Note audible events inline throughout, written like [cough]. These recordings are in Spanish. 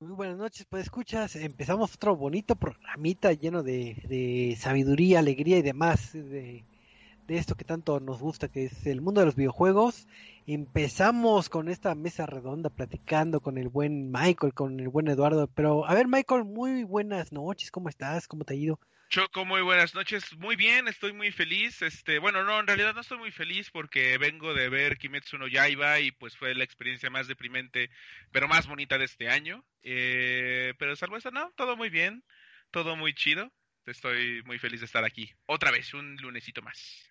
Muy buenas noches, pues escuchas, empezamos otro bonito programita lleno de, de sabiduría, alegría y demás de, de, esto que tanto nos gusta, que es el mundo de los videojuegos. Empezamos con esta mesa redonda platicando con el buen Michael, con el buen Eduardo. Pero, a ver Michael, muy buenas noches, ¿cómo estás? ¿Cómo te ha ido? Choco, muy buenas noches. Muy bien, estoy muy feliz. Este, bueno, no, en realidad no estoy muy feliz porque vengo de ver Kimetsu no Yaiba y pues fue la experiencia más deprimente, pero más bonita de este año. Eh, pero salvo eso, no, todo muy bien, todo muy chido. Estoy muy feliz de estar aquí. Otra vez, un lunesito más.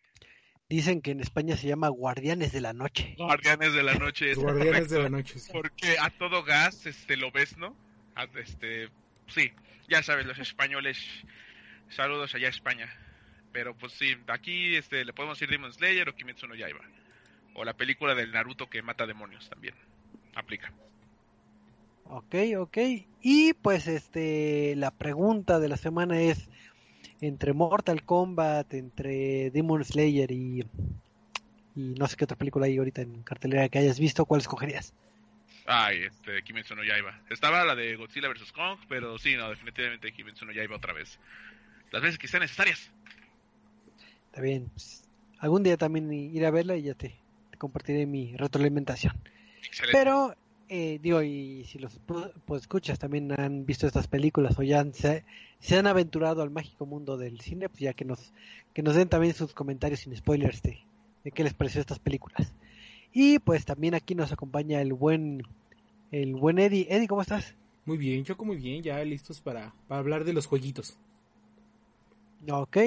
Dicen que en España se llama Guardianes de la Noche. Guardianes de la Noche. Guardianes de la Noche. Porque a todo gas, este, lo ves, ¿no? este, sí, ya sabes, los españoles Saludos allá a España. Pero pues sí, aquí este, le podemos decir Demon Slayer o Kimetsu no Yaiba. O la película del Naruto que mata demonios también. Aplica. Ok, ok. Y pues este, la pregunta de la semana es, entre Mortal Kombat, entre Demon Slayer y, y no sé qué otra película hay ahorita en cartelera que hayas visto, ¿cuál escogerías? Ay, este, Kimetsu no Yaiba. Estaba la de Godzilla vs. Kong, pero sí, no, definitivamente Kimetsu no Yaiba otra vez las veces que sean necesarias. Está bien. Pues, algún día también iré a verla y ya te, compartiré mi retroalimentación. Excelente. Pero, eh, digo, y si los pues, escuchas también han visto estas películas o ya se, han aventurado al mágico mundo del cine, pues ya que nos, que nos den también sus comentarios sin spoilers de, de qué les pareció estas películas. Y pues también aquí nos acompaña el buen, el buen Eddie. Eddie, ¿cómo estás? Muy bien, Choco, muy bien, ya listos para, para hablar de los jueguitos. Ok,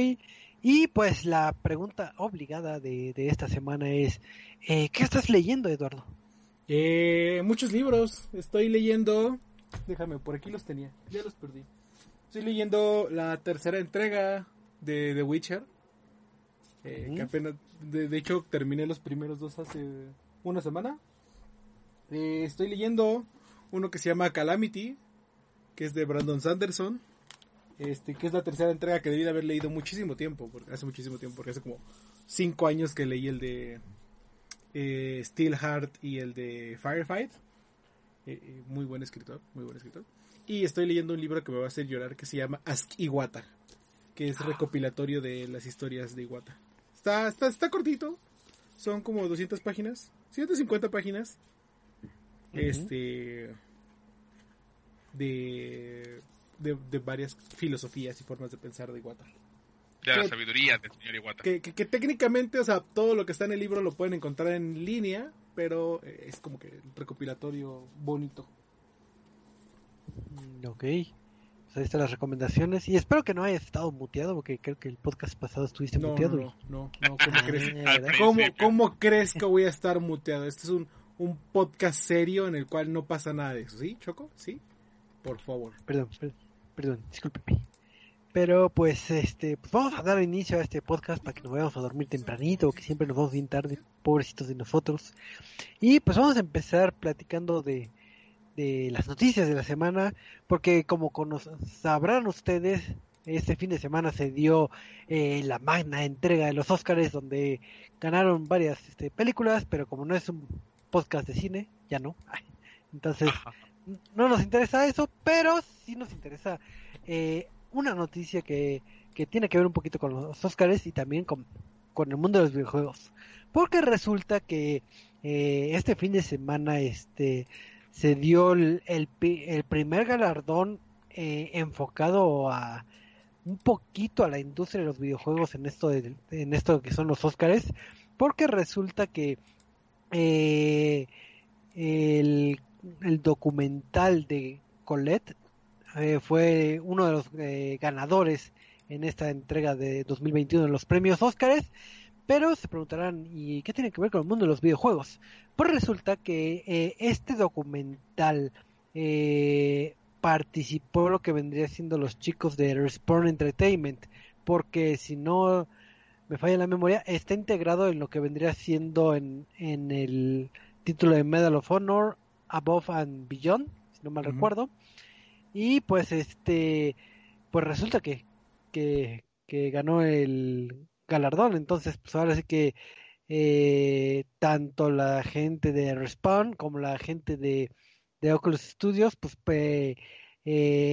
y pues la pregunta obligada de, esta semana es, eh, ¿qué estás leyendo, Eduardo? Eh, muchos libros, estoy leyendo, déjame, por aquí los tenía, ya los perdí. Estoy leyendo la tercera entrega de The Witcher, eh, que apenas, de, hecho terminé los primeros dos hace una semana. Eh, estoy leyendo uno que se llama Calamity, que es de Brandon Sanderson este, que es la tercera entrega que debí de haber leído muchísimo tiempo, porque hace muchísimo tiempo, porque hace como cinco años que leí el de eh, Steelheart y el de Firefight. Eh, eh, muy buen escritor, muy buen escritor. Y estoy leyendo un libro que me va a hacer llorar que se llama Ask Iwata, que es recopilatorio de las historias de Iwata. Está, está, está cortito, son como 200 páginas, 150 páginas. Este de de, varias filosofías y formas de pensar de Iwata. De la sabiduría del señor Iwata. Que, técnicamente, o sea, todo lo que está en el libro lo pueden encontrar en línea, pero eh, es como que el recopilatorio bonito. Mm, ok. Pues ahí están las recomendaciones. Y espero que no hayas estado muteado, porque creo que el podcast pasado estuviste muteado. No, no, no, ¿cómo, crees? ¿Cómo, crees que voy a estar muteado? Este es un, un podcast serio en el cual no pasa nada de eso, ¿sí, Choco? ¿Sí? Por favor. Perdón, perdón perdón, discúlpeme. Pero pues este, pues vamos a dar inicio a este podcast para que nos vayamos a dormir tempranito, que siempre nos vamos bien tarde, pobrecitos de nosotros. Y pues vamos a empezar platicando de, de las noticias de la semana, porque como sabrán ustedes, este fin de semana se dio eh, la magna entrega de los Oscars, donde ganaron varias este, películas, pero como no es un podcast de cine, ya no. [laughs] Entonces, [laughs] no nos interesa eso, pero sí nos interesa eh, una noticia que, que, tiene que ver un poquito con los Oscars y también con, con el mundo de los videojuegos. Porque resulta que eh, este fin de semana este se dio el, el, primer galardón eh, enfocado a un poquito a la industria de los videojuegos en esto de, en esto que son los Oscars porque resulta que el el documental de Colette eh, fue uno de los eh, ganadores en esta entrega de 2021 de los premios Óscares. Pero se preguntarán, ¿y qué tiene que ver con el mundo de los videojuegos? Pues resulta que eh, este documental participó lo que vendría siendo los chicos de Respawn Entertainment, porque si no me falla la memoria, está integrado en lo que vendría siendo en, en el título de Medal of Honor, Above and Beyond, si no mal recuerdo. Y pues este, pues resulta que, que, ganó el galardón. Entonces, pues ahora sí que eh, tanto la gente de Respawn como la gente de, de Oculus Studios, pues eh,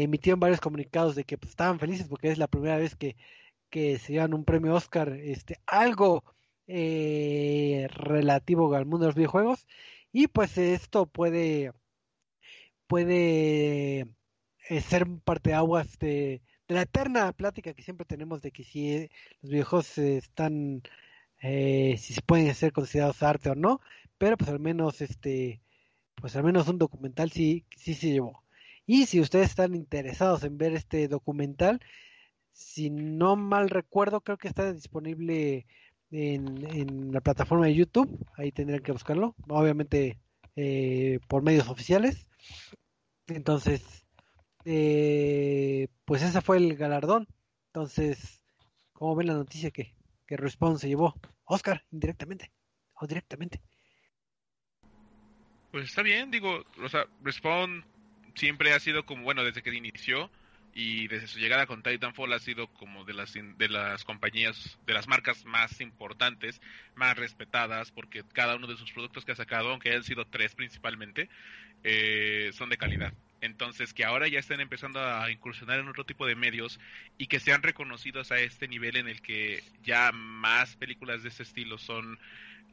emitieron varios comunicados de que pues, estaban felices porque es la primera vez que, que se llevan un premio Oscar, este, algo eh, relativo al mundo de los videojuegos y pues esto puede puede eh, ser parte de aguas de, la eterna plática que siempre tenemos de que si eh, los videojuegos están si se pueden ser considerados arte o no pero pues al menos este pues al menos un documental sí sí se llevó. Y si ustedes están interesados en ver este documental si no mal recuerdo creo que está disponible en, la plataforma de YouTube, ahí tendrían que buscarlo, obviamente eh, por medios oficiales. Entonces, eh, pues ese fue el galardón. Entonces, ¿cómo ven la noticia que, que Respawn se llevó? Oscar, indirectamente o directamente. Pues está bien, digo, o sea, Respawn siempre ha sido como, bueno, desde que inició, y desde su llegada con Titanfall ha sido como de las de las compañías de las marcas más importantes más respetadas porque cada uno de sus productos que ha sacado aunque hayan sido tres principalmente eh, son de calidad. Entonces que ahora ya estén empezando a incursionar en otro tipo de medios y que sean reconocidos a este nivel en el que ya más películas de ese estilo son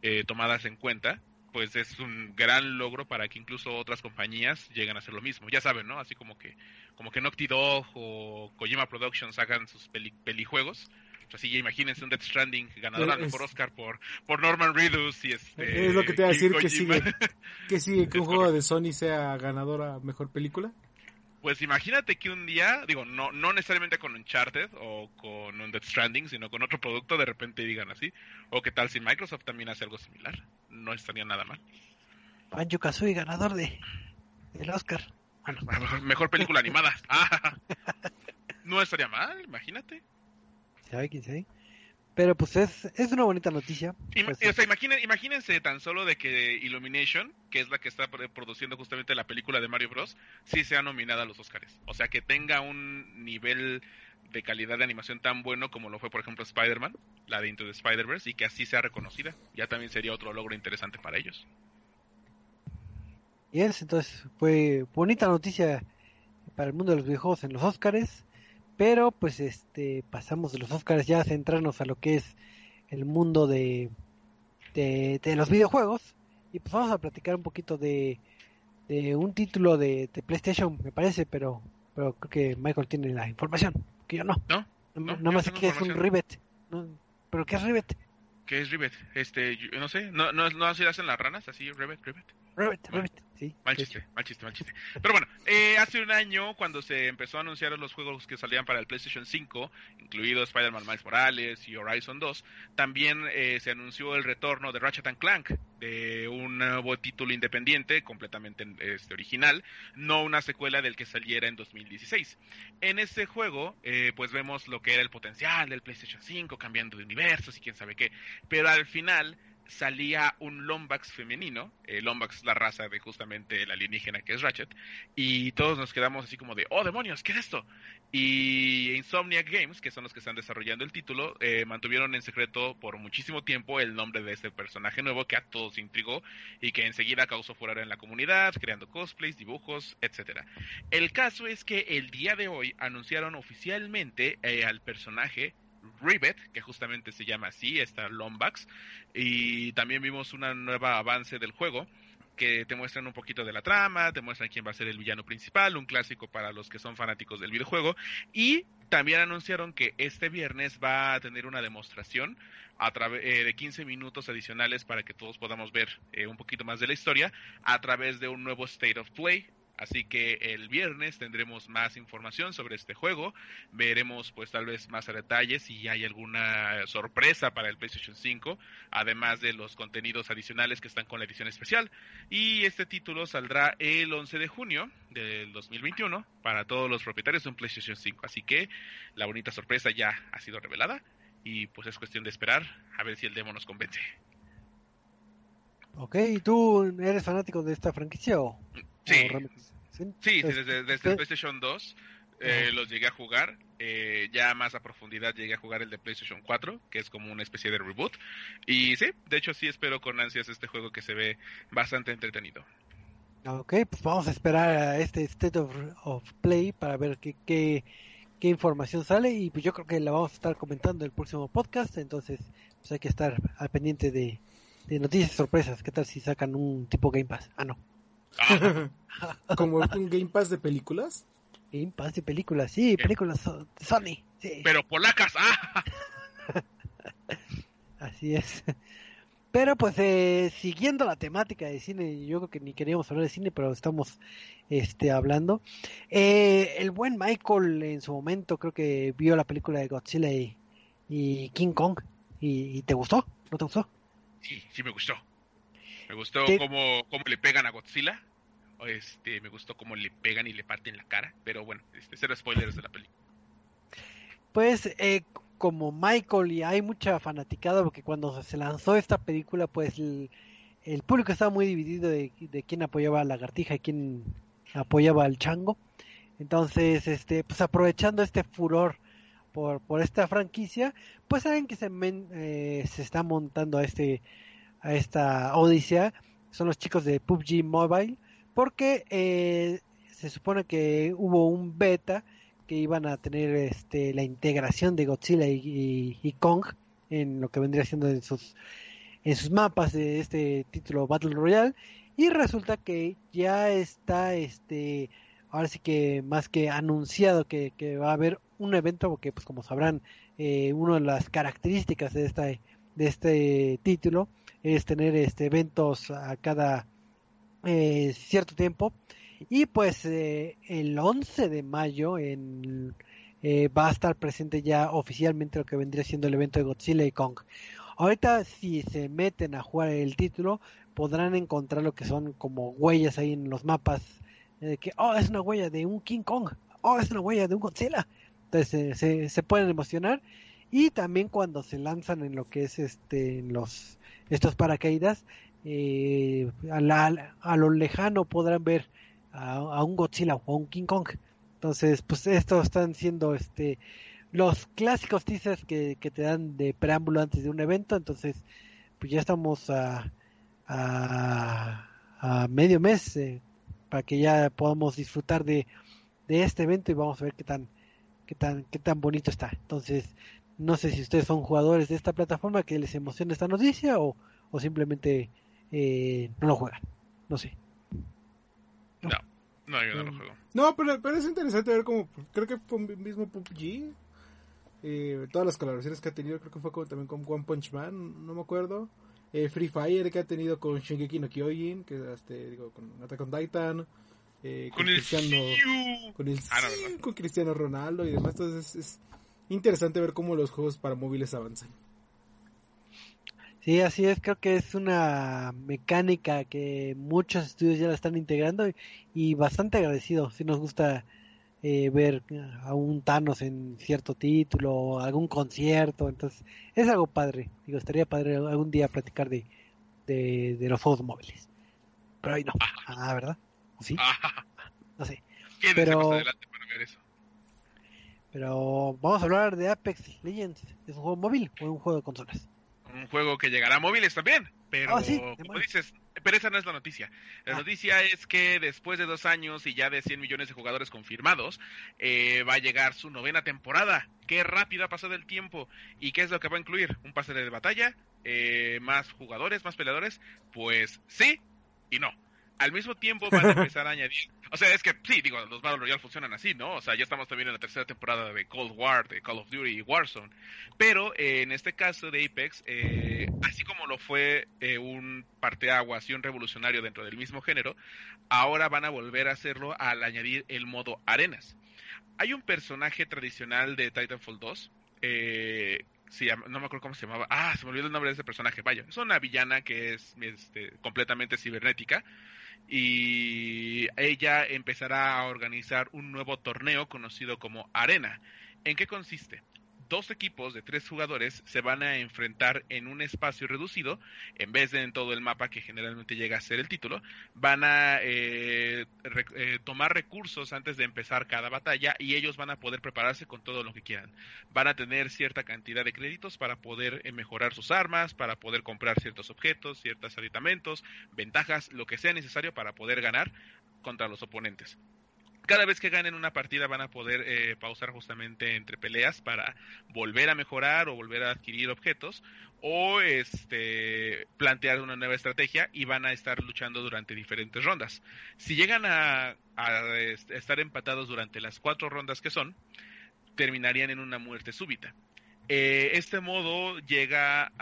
eh, tomadas en cuenta pues es un gran logro para que incluso otras compañías lleguen a hacer lo mismo. Ya saben, ¿no? Así como que como que Naughty Dog o Kojima Productions hagan sus pelijuegos. Así ya imagínense un Death Stranding ganador por Oscar por, por Norman Reedus y este... Es lo que te iba a decir, que sigue, que sigue [laughs] que un juego de Sony sea ganadora mejor película. Pues imagínate que un día, digo, no, no necesariamente con Uncharted o con un Death Stranding, sino con otro producto, de repente digan así. O qué tal si Microsoft también hace algo similar. No estaría nada mal. Banjo Kazooie, ganador de el Oscar. Bueno, mejor película [laughs] animada. Ah, [laughs] no estaría mal, imagínate. ¿Sabe quién sabe? Pero pues es, es una bonita noticia. Pues, o sea, imagínense tan solo de que Illumination, que es la que está produciendo justamente la película de Mario Bros, sí sea nominada a los Oscars. O sea, que tenga un nivel de calidad de animación tan bueno como lo fue, por ejemplo, Spider-Man, la de Into the Spider-Verse, y que así sea reconocida. Ya también sería otro logro interesante para ellos. Y es, entonces, fue bonita noticia para el mundo de los videojuegos en los Oscars. Pero pues este pasamos de los Oscars ya a centrarnos a lo que es el mundo de, de, los videojuegos. Y pues vamos a platicar un poquito de, de un título de, PlayStation, me parece, pero, pero creo que Michael tiene la información, que yo no. No. Nada más que es un Rivet. ¿Pero qué es Rivet? ¿Qué es Rivet? Este, no sé, no, no, no así hacen las ranas, así, Rivet, Rivet. Mal chiste, mal chiste, mal chiste. Pero bueno, eh, hace un año, cuando se empezó a anunciar los juegos que salían para el PlayStation 5, incluido Spider-Man Miles Morales y Horizon 2, también eh, se anunció el retorno de Ratchet Clank, de un nuevo título independiente, completamente este, original, no una secuela del que saliera en 2016. En este juego, eh, pues vemos lo que era el potencial del PlayStation 5, cambiando de universos y quién sabe qué, pero al final salía un Lombax femenino, eh, Lombax es la raza de justamente el alienígena que es Ratchet, y todos nos quedamos así como de, oh demonios, ¿qué es esto? Y Insomniac Games, que son los que están desarrollando el título, eh, mantuvieron en secreto por muchísimo tiempo el nombre de este personaje nuevo que a todos intrigó y que enseguida causó furor en la comunidad, creando cosplays, dibujos, etcétera. El caso es que el día de hoy anunciaron oficialmente eh, al personaje Rivet, que justamente se llama así, esta Lombax, y también vimos una nueva avance del juego que te muestran un poquito de la trama, te muestran quién va a ser el villano principal, un clásico para los que son fanáticos del videojuego, y también anunciaron que este viernes va a tener una demostración a eh, de 15 minutos adicionales para que todos podamos ver eh, un poquito más de la historia a través de un nuevo State of Play Así que el viernes tendremos más información sobre este juego. Veremos pues tal vez más a detalle si hay alguna sorpresa para el PlayStation 5, además de los contenidos adicionales que están con la edición especial. Y este título saldrá el 11 de junio del 2021 para todos los propietarios de un PlayStation 5. Así que la bonita sorpresa ya ha sido revelada y pues es cuestión de esperar a ver si el demo nos convence. Ok, ¿y tú eres fanático de esta franquicia o...? Sí, sí, desde, el PlayStation 2 eh, los llegué a jugar. Eh, ya más a profundidad llegué a jugar el de PlayStation 4, que es como una especie de reboot. Y sí, de hecho sí espero con ansias este juego que se ve bastante entretenido. Ok, pues vamos a esperar a este State of, of Play para ver qué, qué, qué información sale y pues yo creo que la vamos a estar comentando en el próximo podcast, entonces pues hay que estar al pendiente de, de noticias sorpresas. ¿Qué tal si sacan un tipo Game Pass? Ah, no. [laughs] ¿Como un Game Pass de películas? Game Pass de películas, sí, películas so- de Sony. Sí. Pero polacas, ¡ah! [laughs] Así es. Pero pues eh, siguiendo la temática de cine, yo creo que ni queríamos hablar de cine, pero estamos este hablando. Eh, el buen Michael en su momento creo que vio la película de Godzilla y, y King Kong. ¿Y, y te gustó? ¿No te gustó? Sí, sí me gustó. Me gustó ¿Qué? cómo, cómo le pegan a Godzilla. Este, me gustó cómo le pegan y le parten la cara. Pero bueno, este, cero spoilers de la película. Pues eh, como Michael y hay mucha fanaticada porque cuando se lanzó esta película pues el, el público estaba muy dividido de, de quién apoyaba a Lagartija y quién apoyaba al Chango. Entonces, este, pues aprovechando este furor por, por esta franquicia, pues saben que se, men- eh, se está montando a este a esta odisea son los chicos de PUBG Mobile porque eh, se supone que hubo un beta que iban a tener este la integración de Godzilla y, Kong en lo que vendría siendo en sus en sus mapas de este título Battle Royale y resulta que ya está este ahora sí que más que anunciado que, que va a haber un evento porque pues como sabrán eh, una de las características de esta de este título es tener este eventos a cada eh, cierto tiempo y pues eh, el 11 de mayo en, eh, va a estar presente ya oficialmente lo que vendría siendo el evento de Godzilla y Kong. Ahorita si se meten a jugar el título podrán encontrar lo que son como huellas ahí en los mapas que oh es una huella de un King Kong, oh es una huella de un Godzilla. Entonces se, se pueden emocionar y también cuando se lanzan en lo que es este en los estos paracaídas eh, a, lo lejano podrán ver a, un Godzilla o a un King Kong. Entonces, pues estos están siendo este los clásicos teasers que, te dan de preámbulo antes de un evento. Entonces, pues ya estamos a, a, a medio mes eh, para que ya podamos disfrutar de, de este evento y vamos a ver qué tan qué tan qué tan bonito está. Entonces, no sé si ustedes son jugadores de esta plataforma que les emociona esta noticia o, o simplemente eh, no lo juegan. No sé. No, yo no lo Mm. juego. No, pero, pero es interesante ver cómo. Creo que fue mismo PUBG. eh, todas las colaboraciones que ha tenido, creo que fue con- también con One Punch Man, no me acuerdo. Eh, Free Fire que ha tenido con Shingeki no Kyojin, que este, digo, con Attack on Titan. eh, Con el Cristiano, con el Ah, no, con Cristiano Ronaldo y demás. Entonces es, es interesante ver cómo los juegos para móviles avanzan. Sí, así es, creo que es una mecánica que muchos estudios ya la están integrando y, y bastante agradecido. Si nos gusta eh, ver a un Thanos en cierto título, o algún concierto, entonces es algo padre. Digo, estaría padre algún día platicar de, de, de los juegos móviles. Pero hoy no. Ah, ¿verdad? ¿O sí? Ah, No sé. quédense Pero- más adelante para ver eso. Pero vamos a hablar de Apex Legends. ¿Es un juego móvil o un juego de consolas? Un juego que llegará a móviles también. Pero, Ah, sí, como dices, pero esa no es la noticia. La Ah. noticia es que después de dos años y ya de 100 millones de jugadores confirmados, eh, va a llegar su novena temporada. Qué rápido ha pasado el tiempo. ¿Y qué es lo que va a incluir? ¿Un pase de batalla? Eh, ¿Más jugadores? ¿Más peleadores? Pues sí y no. Al mismo tiempo van a empezar a añadir. O sea, es que sí, digo, los Battle Royale funcionan así, ¿no? O sea, ya estamos también en la tercera temporada de Cold War, de Call of Duty y Warzone. Pero eh, en este caso de Apex, eh, así como lo fue eh, un parteaguas y un revolucionario dentro del mismo género, ahora van a volver a hacerlo al añadir el modo arenas. Hay un personaje tradicional de Titanfall 2, eh, llama- no me acuerdo cómo se llamaba, ah, se me olvidó el nombre de ese personaje, vaya, es una villana que es este, completamente cibernética y ella empezará a organizar un nuevo torneo conocido como Arena. ¿En qué consiste? Dos equipos de tres jugadores se van a enfrentar en un espacio reducido, en vez de en todo el mapa que generalmente llega a ser el título, van a eh, eh, tomar recursos antes de empezar cada batalla y ellos van a poder prepararse con todo lo que quieran. Van a tener cierta cantidad de créditos para poder eh, mejorar sus armas, para poder comprar ciertos objetos, ciertos aditamentos, ventajas, lo que sea necesario para poder ganar contra los oponentes cada vez que ganen una partida van a poder eh, pausar justamente entre peleas para volver a mejorar o volver a adquirir objetos o este plantear una nueva estrategia y van a estar luchando durante diferentes rondas. Si llegan a, a estar empatados durante las cuatro rondas que son, terminarían en una muerte súbita. Eh, este modo llega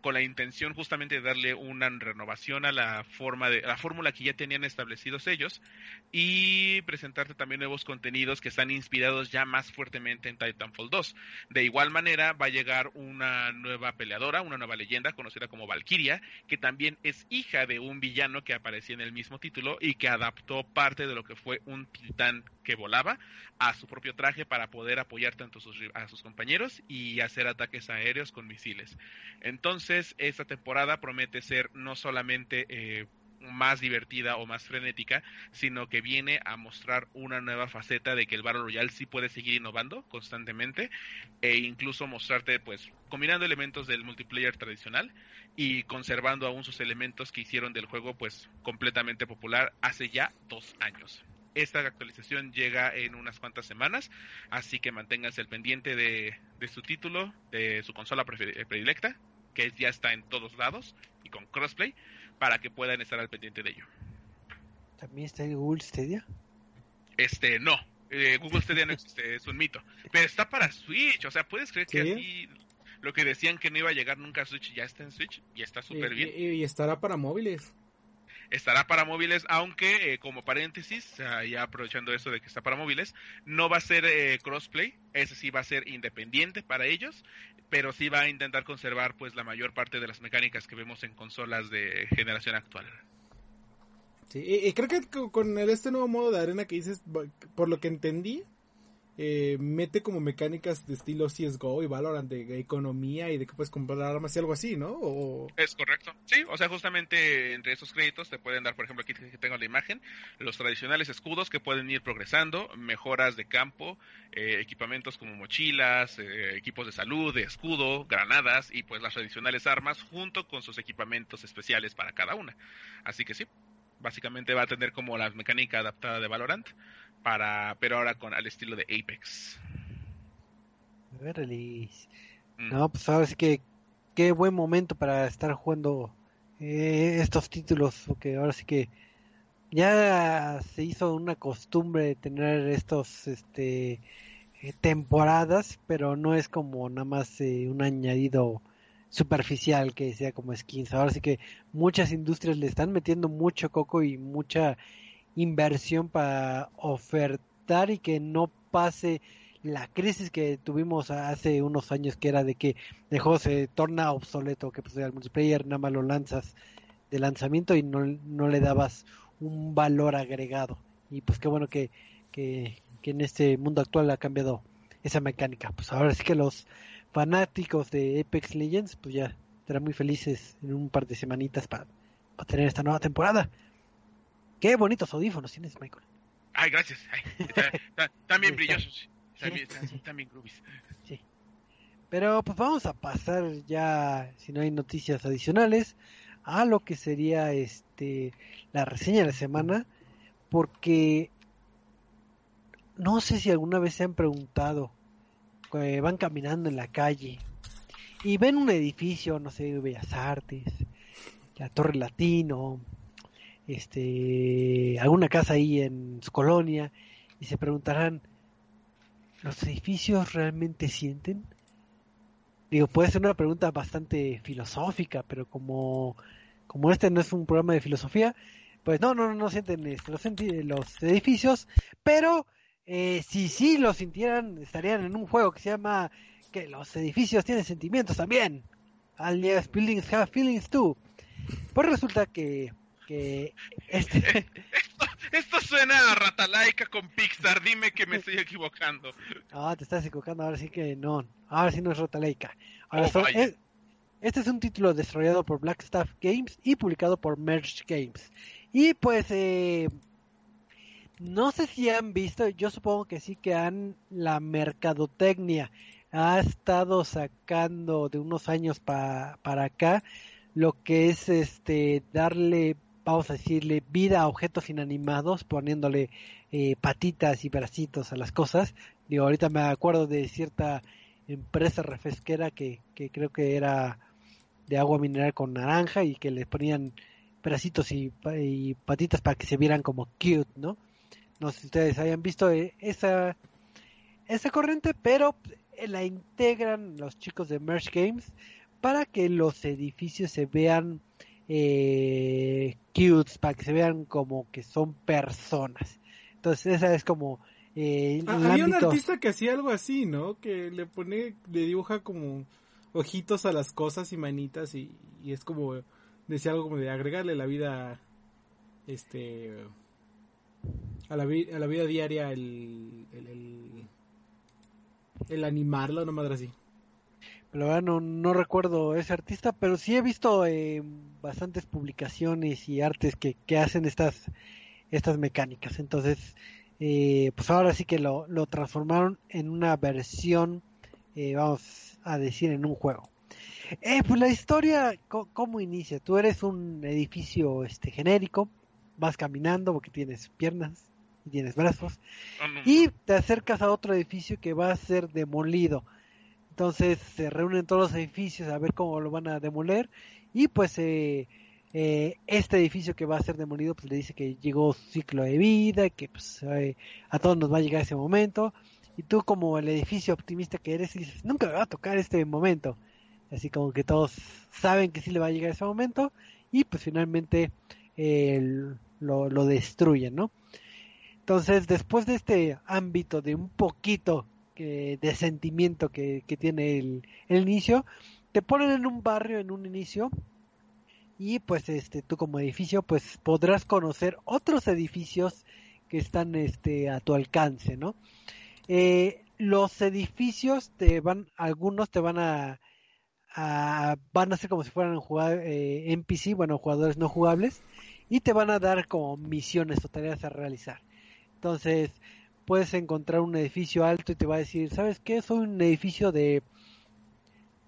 con la intención justamente de darle una renovación a la forma de la fórmula que ya tenían establecidos ellos y presentarte también nuevos contenidos que están inspirados ya más fuertemente en Titanfall 2. De igual manera va a llegar una nueva peleadora, una nueva leyenda conocida como Valkyria, que también es hija de un villano que aparecía en el mismo título y que adaptó parte de lo que fue un titán que volaba a su propio traje para poder apoyar tanto a sus compañeros y hacer ataques aéreos con misiles. Entonces, esta temporada promete ser no solamente eh, más divertida o más frenética, sino que viene a mostrar una nueva faceta de que el Battle Royale sí puede seguir innovando constantemente e incluso mostrarte pues combinando elementos del multiplayer tradicional y conservando aún sus elementos que hicieron del juego pues completamente popular hace ya dos años. Esta actualización llega en unas cuantas semanas, así que manténganse al pendiente de, su título, de su consola eh, predilecta, que ya está en todos lados y con crossplay, para que puedan estar al pendiente de ello. ¿También está en Google Stadia? Este, no. Eh, Google Stadia no existe, [laughs] es un mito. Pero está para Switch, o sea, puedes creer que así lo que decían que no iba a llegar nunca a Switch ya está en Switch y está súper bien. y, estará para móviles estará para móviles, aunque eh, como paréntesis, ya aprovechando eso de que está para móviles, no va a ser eh, crossplay, ese sí va a ser independiente para ellos, pero sí va a intentar conservar pues la mayor parte de las mecánicas que vemos en consolas de generación actual. Sí, y, creo que con este nuevo modo de arena que dices, por lo que entendí, eh, mete como mecánicas de estilo CSGO y Valorant de economía y de que puedes comprar armas y algo así, ¿no? Es correcto. Sí, o sea, justamente entre esos créditos te pueden dar, por ejemplo, aquí que tengo la imagen, los tradicionales escudos que pueden ir progresando, mejoras de campo, eh, equipamientos como mochilas, eh, equipos de salud, de escudo, granadas y pues las tradicionales armas junto con sus equipamientos especiales para cada una. Así que sí, básicamente va a tener como la mecánica adaptada de Valorant para pero ahora con al estilo de Apex. Mm. No, pues ahora sí que qué buen momento para estar jugando eh, estos títulos, porque ahora sí que ya se hizo una costumbre tener estos este eh, temporadas, pero no es como nada más eh, un añadido superficial que sea como skins. Ahora sí que muchas industrias le están metiendo mucho coco y mucha inversión para ofertar y que no pase la crisis que tuvimos hace unos años que era de que el juego se torna obsoleto, que pues el multiplayer nada más lo lanzas de lanzamiento y no, no le dabas un valor agregado. Y pues qué bueno que, que, que en este mundo actual ha cambiado esa mecánica. Pues ahora sí que los fanáticos de Apex Legends pues ya estarán muy felices en un par de semanitas para, para tener esta nueva temporada. Qué bonitos audífonos tienes, Michael. Ay, gracias. están, bien brillosos. Están, bien groovies. Sí. Pero pues vamos a pasar ya, si no hay noticias adicionales, a lo que sería este la reseña de la semana, porque no sé si alguna vez se han preguntado, que van caminando en la calle y ven un edificio, no sé, de Bellas Artes, la Torre Latino, este, alguna casa ahí en su colonia y se preguntarán, ¿los edificios realmente sienten? Digo, puede ser una pregunta bastante filosófica, pero como, como este no es un programa de filosofía, pues no, no, no sienten este, los, los edificios, pero eh, si sí lo sintieran, estarían en un juego que se llama que los edificios tienen sentimientos también. Alias Buildings Have Feelings Too. Pues resulta que que este [laughs] esto suena a Ratalaika con Pixar. Dime que me estoy equivocando. [laughs] Ah, te estás equivocando. Ahora sí que no. Ahora sí no es Ratalaika. Ahora Oh, son- es- este es un título desarrollado por Blackstaff Games y publicado por Merge Games. Y pues, eh, no sé si han visto, yo supongo que sí que han la mercadotecnia ha estado sacando de unos años pa- para acá lo que es este darle, vamos a decirle, vida a objetos inanimados, poniéndole eh, patitas y bracitos a las cosas. Digo, ahorita me acuerdo de cierta empresa refresquera que, que creo que era de agua mineral con naranja y que le ponían bracitos y, y patitas para que se vieran como cute, ¿no? No sé si ustedes hayan visto eh, esa, esa corriente, pero eh, la integran los chicos de Merge Games para que los edificios se vean eh, cute, para que se vean como que son personas. Entonces esa es como eh, Ah, había un artista que hacía algo así, ¿no? Que le pone, le dibuja como ojitos a las cosas y manitas y, y es como, decía algo como de agregarle la vida, este, a la, a la vida diaria el, el, el, el animarlo, una madre así. La verdad no, no recuerdo ese artista, pero sí he visto eh, bastantes publicaciones y artes que, que hacen estas, estas mecánicas. Entonces, eh, pues ahora sí que lo, lo transformaron en una versión, eh, vamos a decir, en un juego. Eh, pues la historia, ¿cómo inicia? Tú eres un edificio este genérico, vas caminando porque tienes piernas y tienes brazos, y te acercas a otro edificio que va a ser demolido. Entonces se reúnen todos los edificios a ver cómo lo van a demoler y pues eh, eh, este edificio que va a ser demolido pues le dice que llegó su ciclo de vida, que pues eh, a todos nos va a llegar ese momento y tú como el edificio optimista que eres dices nunca me va a tocar este momento. Así como que todos saben que sí le va a llegar ese momento y pues finalmente eh, lo, lo destruyen, ¿no? Entonces, después de este ámbito de un poquito que- de sentimiento que, tiene el, el inicio, te ponen en un barrio en un inicio y pues este tú como edificio pues podrás conocer otros edificios que están este a tu alcance, ¿no? Eh, los edificios te van, algunos te van a, a- van a ser como si fueran jugar, eh, NPC, bueno, jugadores no jugables, y te van a dar como misiones o tareas a realizar. Entonces, puedes encontrar un edificio alto y te va a decir, ¿sabes qué? Soy un edificio de,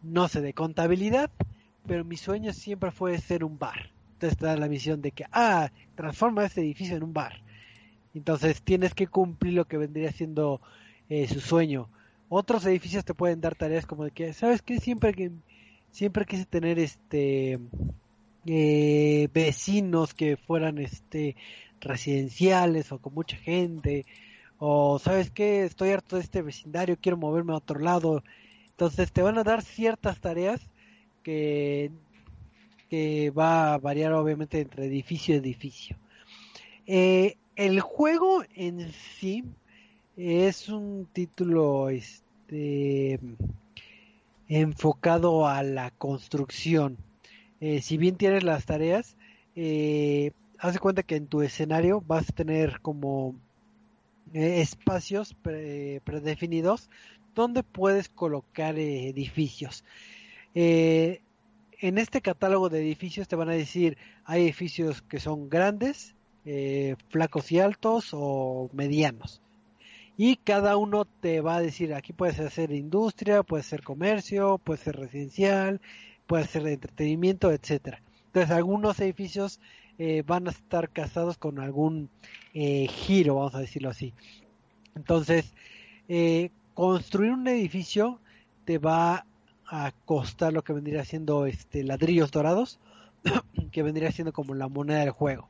no sé, de contabilidad, pero mi sueño siempre fue ser un bar. Entonces te da la misión de que, ah, transforma este edificio en un bar. Entonces tienes que cumplir lo que vendría siendo eh, su sueño. Otros edificios te pueden dar tareas como de que, ¿sabes qué? Siempre que siempre quise tener este eh, vecinos que fueran este residenciales o con mucha gente o sabes qué estoy harto de este vecindario quiero moverme a otro lado. Entonces te van a dar ciertas tareas que que va a variar obviamente entre edificio y edificio. Eh, el juego en sí es un título este enfocado a la construcción. Eh, si bien tienes las tareas, eh, haz de cuenta que en tu escenario vas a tener como eh, espacios pre- predefinidos donde puedes colocar eh, edificios. Eh, en este catálogo de edificios te van a decir, hay edificios que son grandes, flacos y altos o medianos. Y cada uno te va a decir, aquí puedes hacer industria, puede ser comercio, puede ser residencial, puede ser entretenimiento, etcétera. Entonces algunos edificios eh, van a estar casados con algún eh, giro, vamos a decirlo así. Entonces, eh, construir un edificio te va a costar lo que vendría siendo este ladrillos dorados, [clears throat] que vendría siendo como la moneda del juego.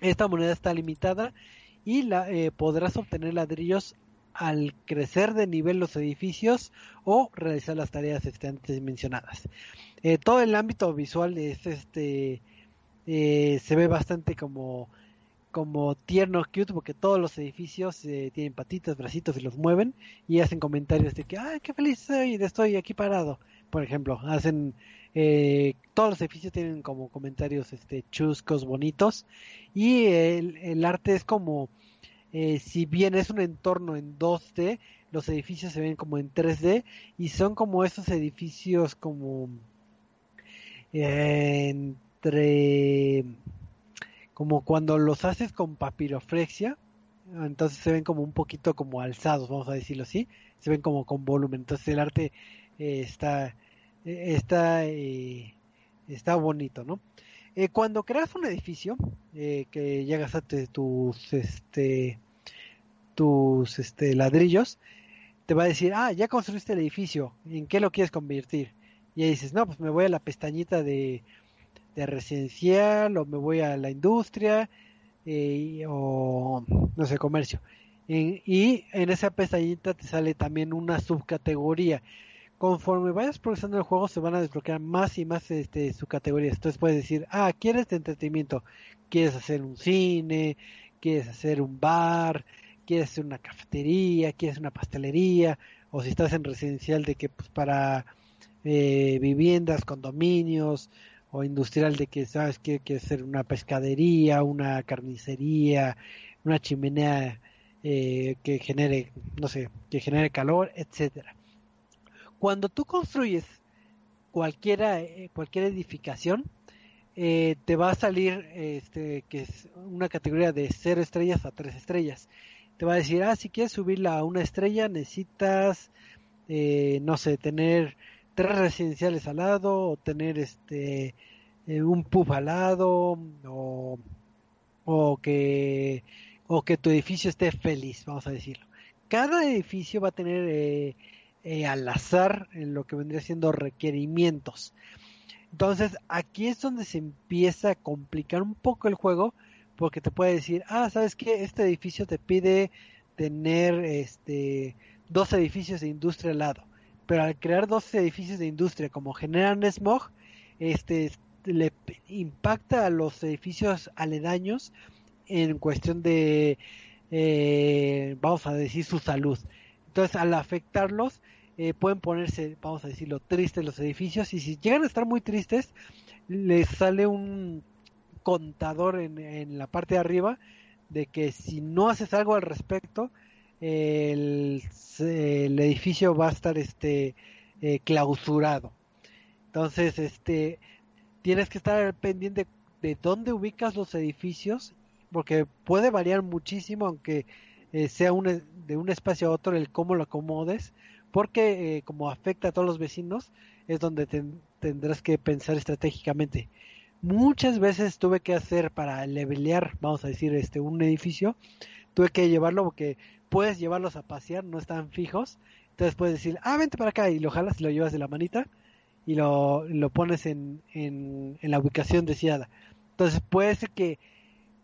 Esta moneda está limitada y la, podrás obtener ladrillos al crecer de nivel los edificios o realizar las tareas este, antes mencionadas. Todo el ámbito visual es este eh, se ve bastante como como tierno cute porque todos los edificios eh, tienen patitas, bracitos y los mueven y hacen comentarios de que ay qué feliz soy estoy aquí parado por ejemplo, hacen eh, todos los edificios tienen como comentarios este chuscos bonitos y el, el arte es como eh, si bien es un entorno en 2D los edificios se ven como en 3D y son como esos edificios como eh, como cuando los haces con papiroflexia entonces se ven como un poquito como alzados vamos a decirlo así se ven como con volumen. Entonces el arte eh, está eh, está eh, está bonito no cuando creas un edificio que llegas a tus este tus este ladrillos te va a decir ah ya construiste el edificio en qué lo quieres convertir y ahí dices no pues me voy a la pestañita de, de residencial o me voy a la industria eh, o no sé comercio. Y, en esa pestañita te sale también una subcategoría. Conforme vayas progresando el juego se van a desbloquear más y más este subcategorías. Entonces puedes decir, ah, quieres de entretenimiento, quieres hacer un cine, quieres hacer un bar, quieres hacer una cafetería, quieres una pastelería, o si estás en residencial de que pues para eh, viviendas, condominios, o industrial de que sabes que quieres hacer una pescadería, una carnicería, una chimenea eh, que genere, no sé, que genere calor, etcétera cuando tú construyes cualquiera, eh, cualquier edificación, eh, te va a salir este, que es una categoría de 0 estrellas a 3 estrellas. Te va a decir, ah, si quieres subirla a una estrella, necesitas, no sé, tener tres residenciales al lado, o tener este eh, un pub al lado, o, o, que, o que tu edificio esté feliz, vamos a decirlo. Cada edificio va a tener eh, eh, al azar en lo que vendría siendo requerimientos. Entonces aquí es donde se empieza a complicar un poco el juego porque te puede decir, ah, sabes que este edificio te pide tener este dos edificios de industria al lado, pero al crear dos edificios de industria como generan smog, este le impacta a los edificios aledaños en cuestión de eh, vamos a decir su salud. Entonces, al afectarlos, eh, pueden ponerse, vamos a decirlo, tristes los edificios. Y si llegan a estar muy tristes, les sale un contador en, en la parte de arriba de que si no haces algo al respecto, el, el edificio va a estar este eh, clausurado. Entonces, este tienes que estar pendiente de dónde ubicas los edificios, porque puede variar muchísimo, aunque eh, sea un, de un espacio a otro el cómo lo acomodes, porque eh, como afecta a todos los vecinos, es donde ten, tendrás que pensar estratégicamente. Muchas veces tuve que hacer para levelear, vamos a decir, este un edificio, tuve que llevarlo porque puedes llevarlos a pasear, no están fijos, entonces puedes decir, ah, vente para acá y lo jalas y lo llevas de la manita y lo, lo pones en, en, la ubicación deseada. Entonces puede ser que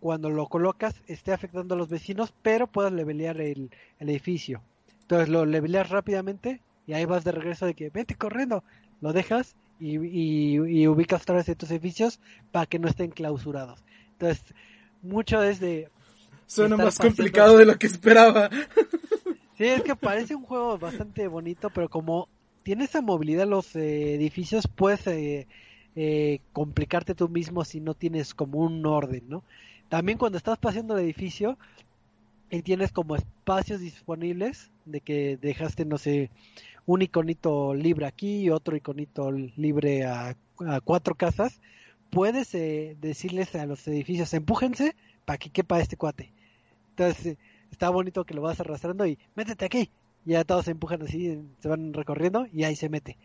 cuando lo colocas esté afectando a los vecinos, pero puedas levelear el, el edificio. Entonces lo leveleas rápidamente y ahí vas de regreso de que vete corriendo, lo dejas y, y, ubicas otra vez tus edificios para que no estén clausurados. Entonces, mucho es de... Suena más complicado de lo que esperaba. Sí, es que parece un juego bastante bonito, pero como tiene esa movilidad los eh, edificios, puedes eh, eh, complicarte tú mismo si no tienes como un orden, ¿no? También cuando estás paseando el edificio y tienes como espacios disponibles de que dejaste, no sé, un iconito libre aquí y otro iconito libre a, a cuatro casas, puedes eh, decirles a los edificios, empújense para que quepa este cuate. Entonces, está bonito que lo vas arrastrando y métete aquí. Y ya todos se empujan así, se van recorriendo y ahí se mete.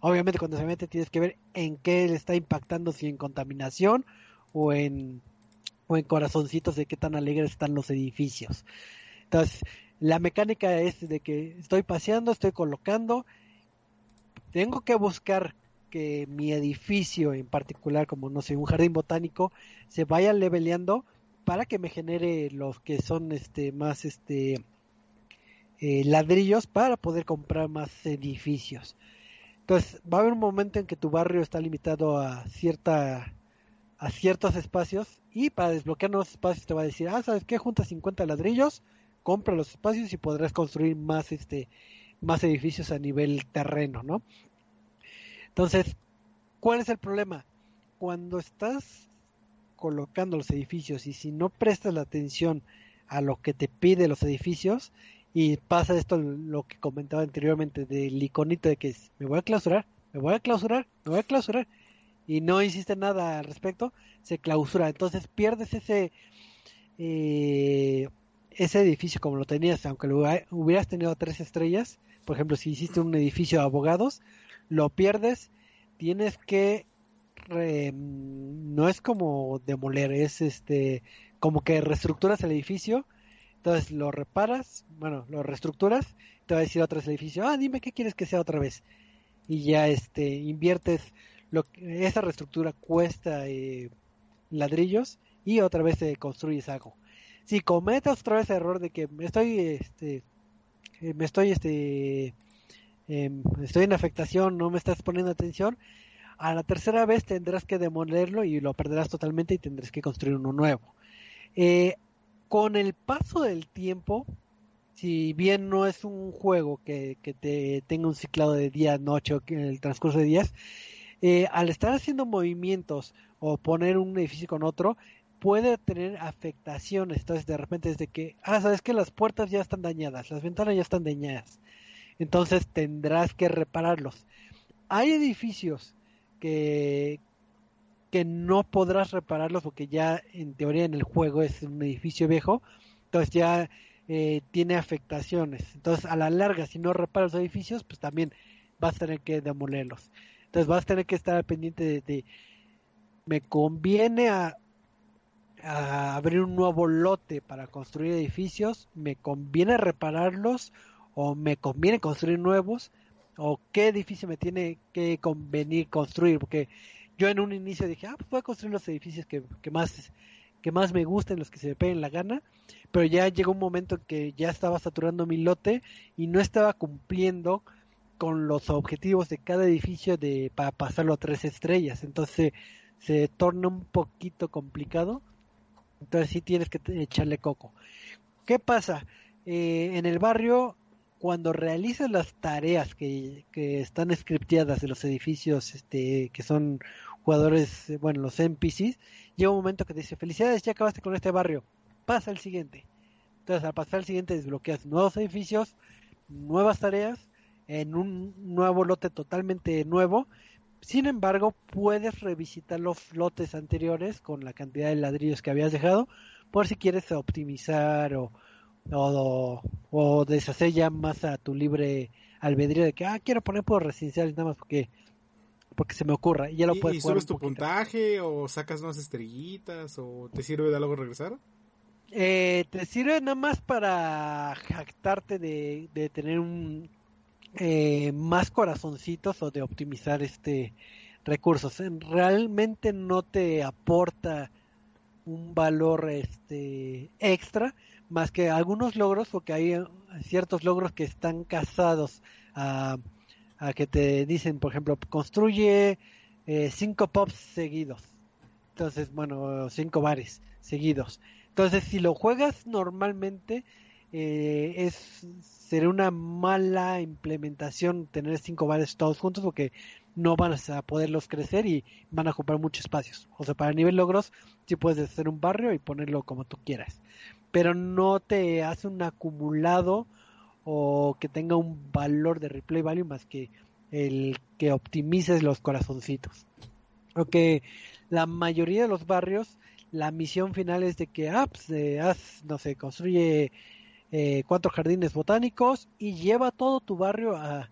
Obviamente cuando se mete tienes que ver en qué le está impactando, si en contaminación o en o en corazoncitos de qué tan alegres están los edificios. Entonces, la mecánica es de que estoy paseando, estoy colocando, tengo que buscar que mi edificio en particular, como no sé, un jardín botánico, se vaya leveleando para que me genere los que son este más este eh, ladrillos para poder comprar más edificios. Entonces, va a haber un momento en que tu barrio está limitado a cierta a ciertos espacios y para desbloquear nuevos espacios te va a decir, ah, ¿sabes qué? Junta 50 ladrillos, compra los espacios y podrás construir más este más edificios a nivel terreno, ¿no? Entonces, ¿cuál es el problema? Cuando estás colocando los edificios y si no prestas la atención a lo que te pide los edificios y pasa esto lo que comentaba anteriormente del iconito de que me voy a clausurar, me voy a clausurar, me voy a clausurar y no hiciste nada al respecto, se clausura. Entonces pierdes ese eh, ese edificio como lo tenías, aunque lo hubieras tenido tres estrellas, por ejemplo, si hiciste un edificio de abogados, lo pierdes, tienes que no es como demoler, es este como que reestructuras el edificio, entonces lo reparas, bueno, lo reestructuras, te va a decir otro edificio, ah, dime qué quieres que sea otra vez. Y ya este inviertes lo esa reestructura cuesta eh, ladrillos y otra vez se construyes algo. Si cometes otra vez el error de que me estoy este eh, me estoy este em, estoy en afectación, no me estás poniendo atención, a la tercera vez tendrás que demolerlo y lo perderás totalmente y tendrás que construir uno nuevo. Eh, con el paso del tiempo, si bien no es un juego que, te tenga un ciclado de día, noche o en el transcurso de días, eh, al estar haciendo movimientos o poner un edificio con otro, puede tener afectaciones. Entonces, de repente, desde que, ah, sabes que las puertas ya están dañadas, las ventanas ya están dañadas. Entonces, tendrás que repararlos. Hay edificios que, que no podrás repararlos porque ya en teoría en el juego es un edificio viejo, entonces ya eh, tiene afectaciones. Entonces a la larga, si no reparas los edificios, pues también vas a tener que demolerlos. Entonces vas a tener que estar pendiente de, me conviene a, a, abrir un nuevo lote para construir edificios, me conviene repararlos o me conviene construir nuevos o qué edificio me tiene que convenir construir, porque yo en un inicio dije, ah, pues voy a construir los edificios que, más que más me gusten, los que se me peguen la gana, pero ya llegó un momento en que ya estaba saturando mi lote y no estaba cumpliendo con los objetivos de cada edificio de para pasarlo a tres estrellas, entonces se torna un poquito complicado, entonces sí tienes que echarle coco. ¿Qué pasa? Eh, en el barrio cuando realizas las tareas que, que están scripteadas de los edificios este, que son jugadores, bueno, los NPCs, llega un momento que dice, felicidades, ya acabaste con este barrio, pasa al siguiente. Entonces, al pasar al siguiente, desbloqueas nuevos edificios, nuevas tareas, en un nuevo lote totalmente nuevo. Sin embargo, puedes revisitar los lotes anteriores con la cantidad de ladrillos que habías dejado, por si quieres optimizar o, o, o deshacer ya más a tu libre albedrío de que, ah, quiero poner por residenciales nada más porque porque se me ocurra y ya lo ¿Y, puedes ¿Y subes tu puntaje o sacas unas estrellitas o te sirve de algo regresar? Eh, te sirve nada más para jactarte de, de tener un eh, más corazoncitos o de optimizar este recursos. Realmente no te aporta un valor este extra más que algunos logros, porque hay eh, ciertos logros que están casados a, a que te dicen, por ejemplo, construye eh, cinco pops seguidos. Entonces, bueno, cinco bares seguidos. Entonces, si lo juegas normalmente, eh, es sería una mala implementación tener cinco bares todos juntos porque no van a poderlos crecer y van a ocupar muchos espacios. O sea, para nivel logros, sí puedes hacer un barrio y ponerlo como tú quieras pero no te hace un acumulado o que tenga un valor de replay value más que el que optimices los corazoncitos. Porque la mayoría de los barrios, la misión final es de que, ah, pues, eh, haz, no sé, construye eh, cuatro jardines botánicos y lleva todo tu barrio a,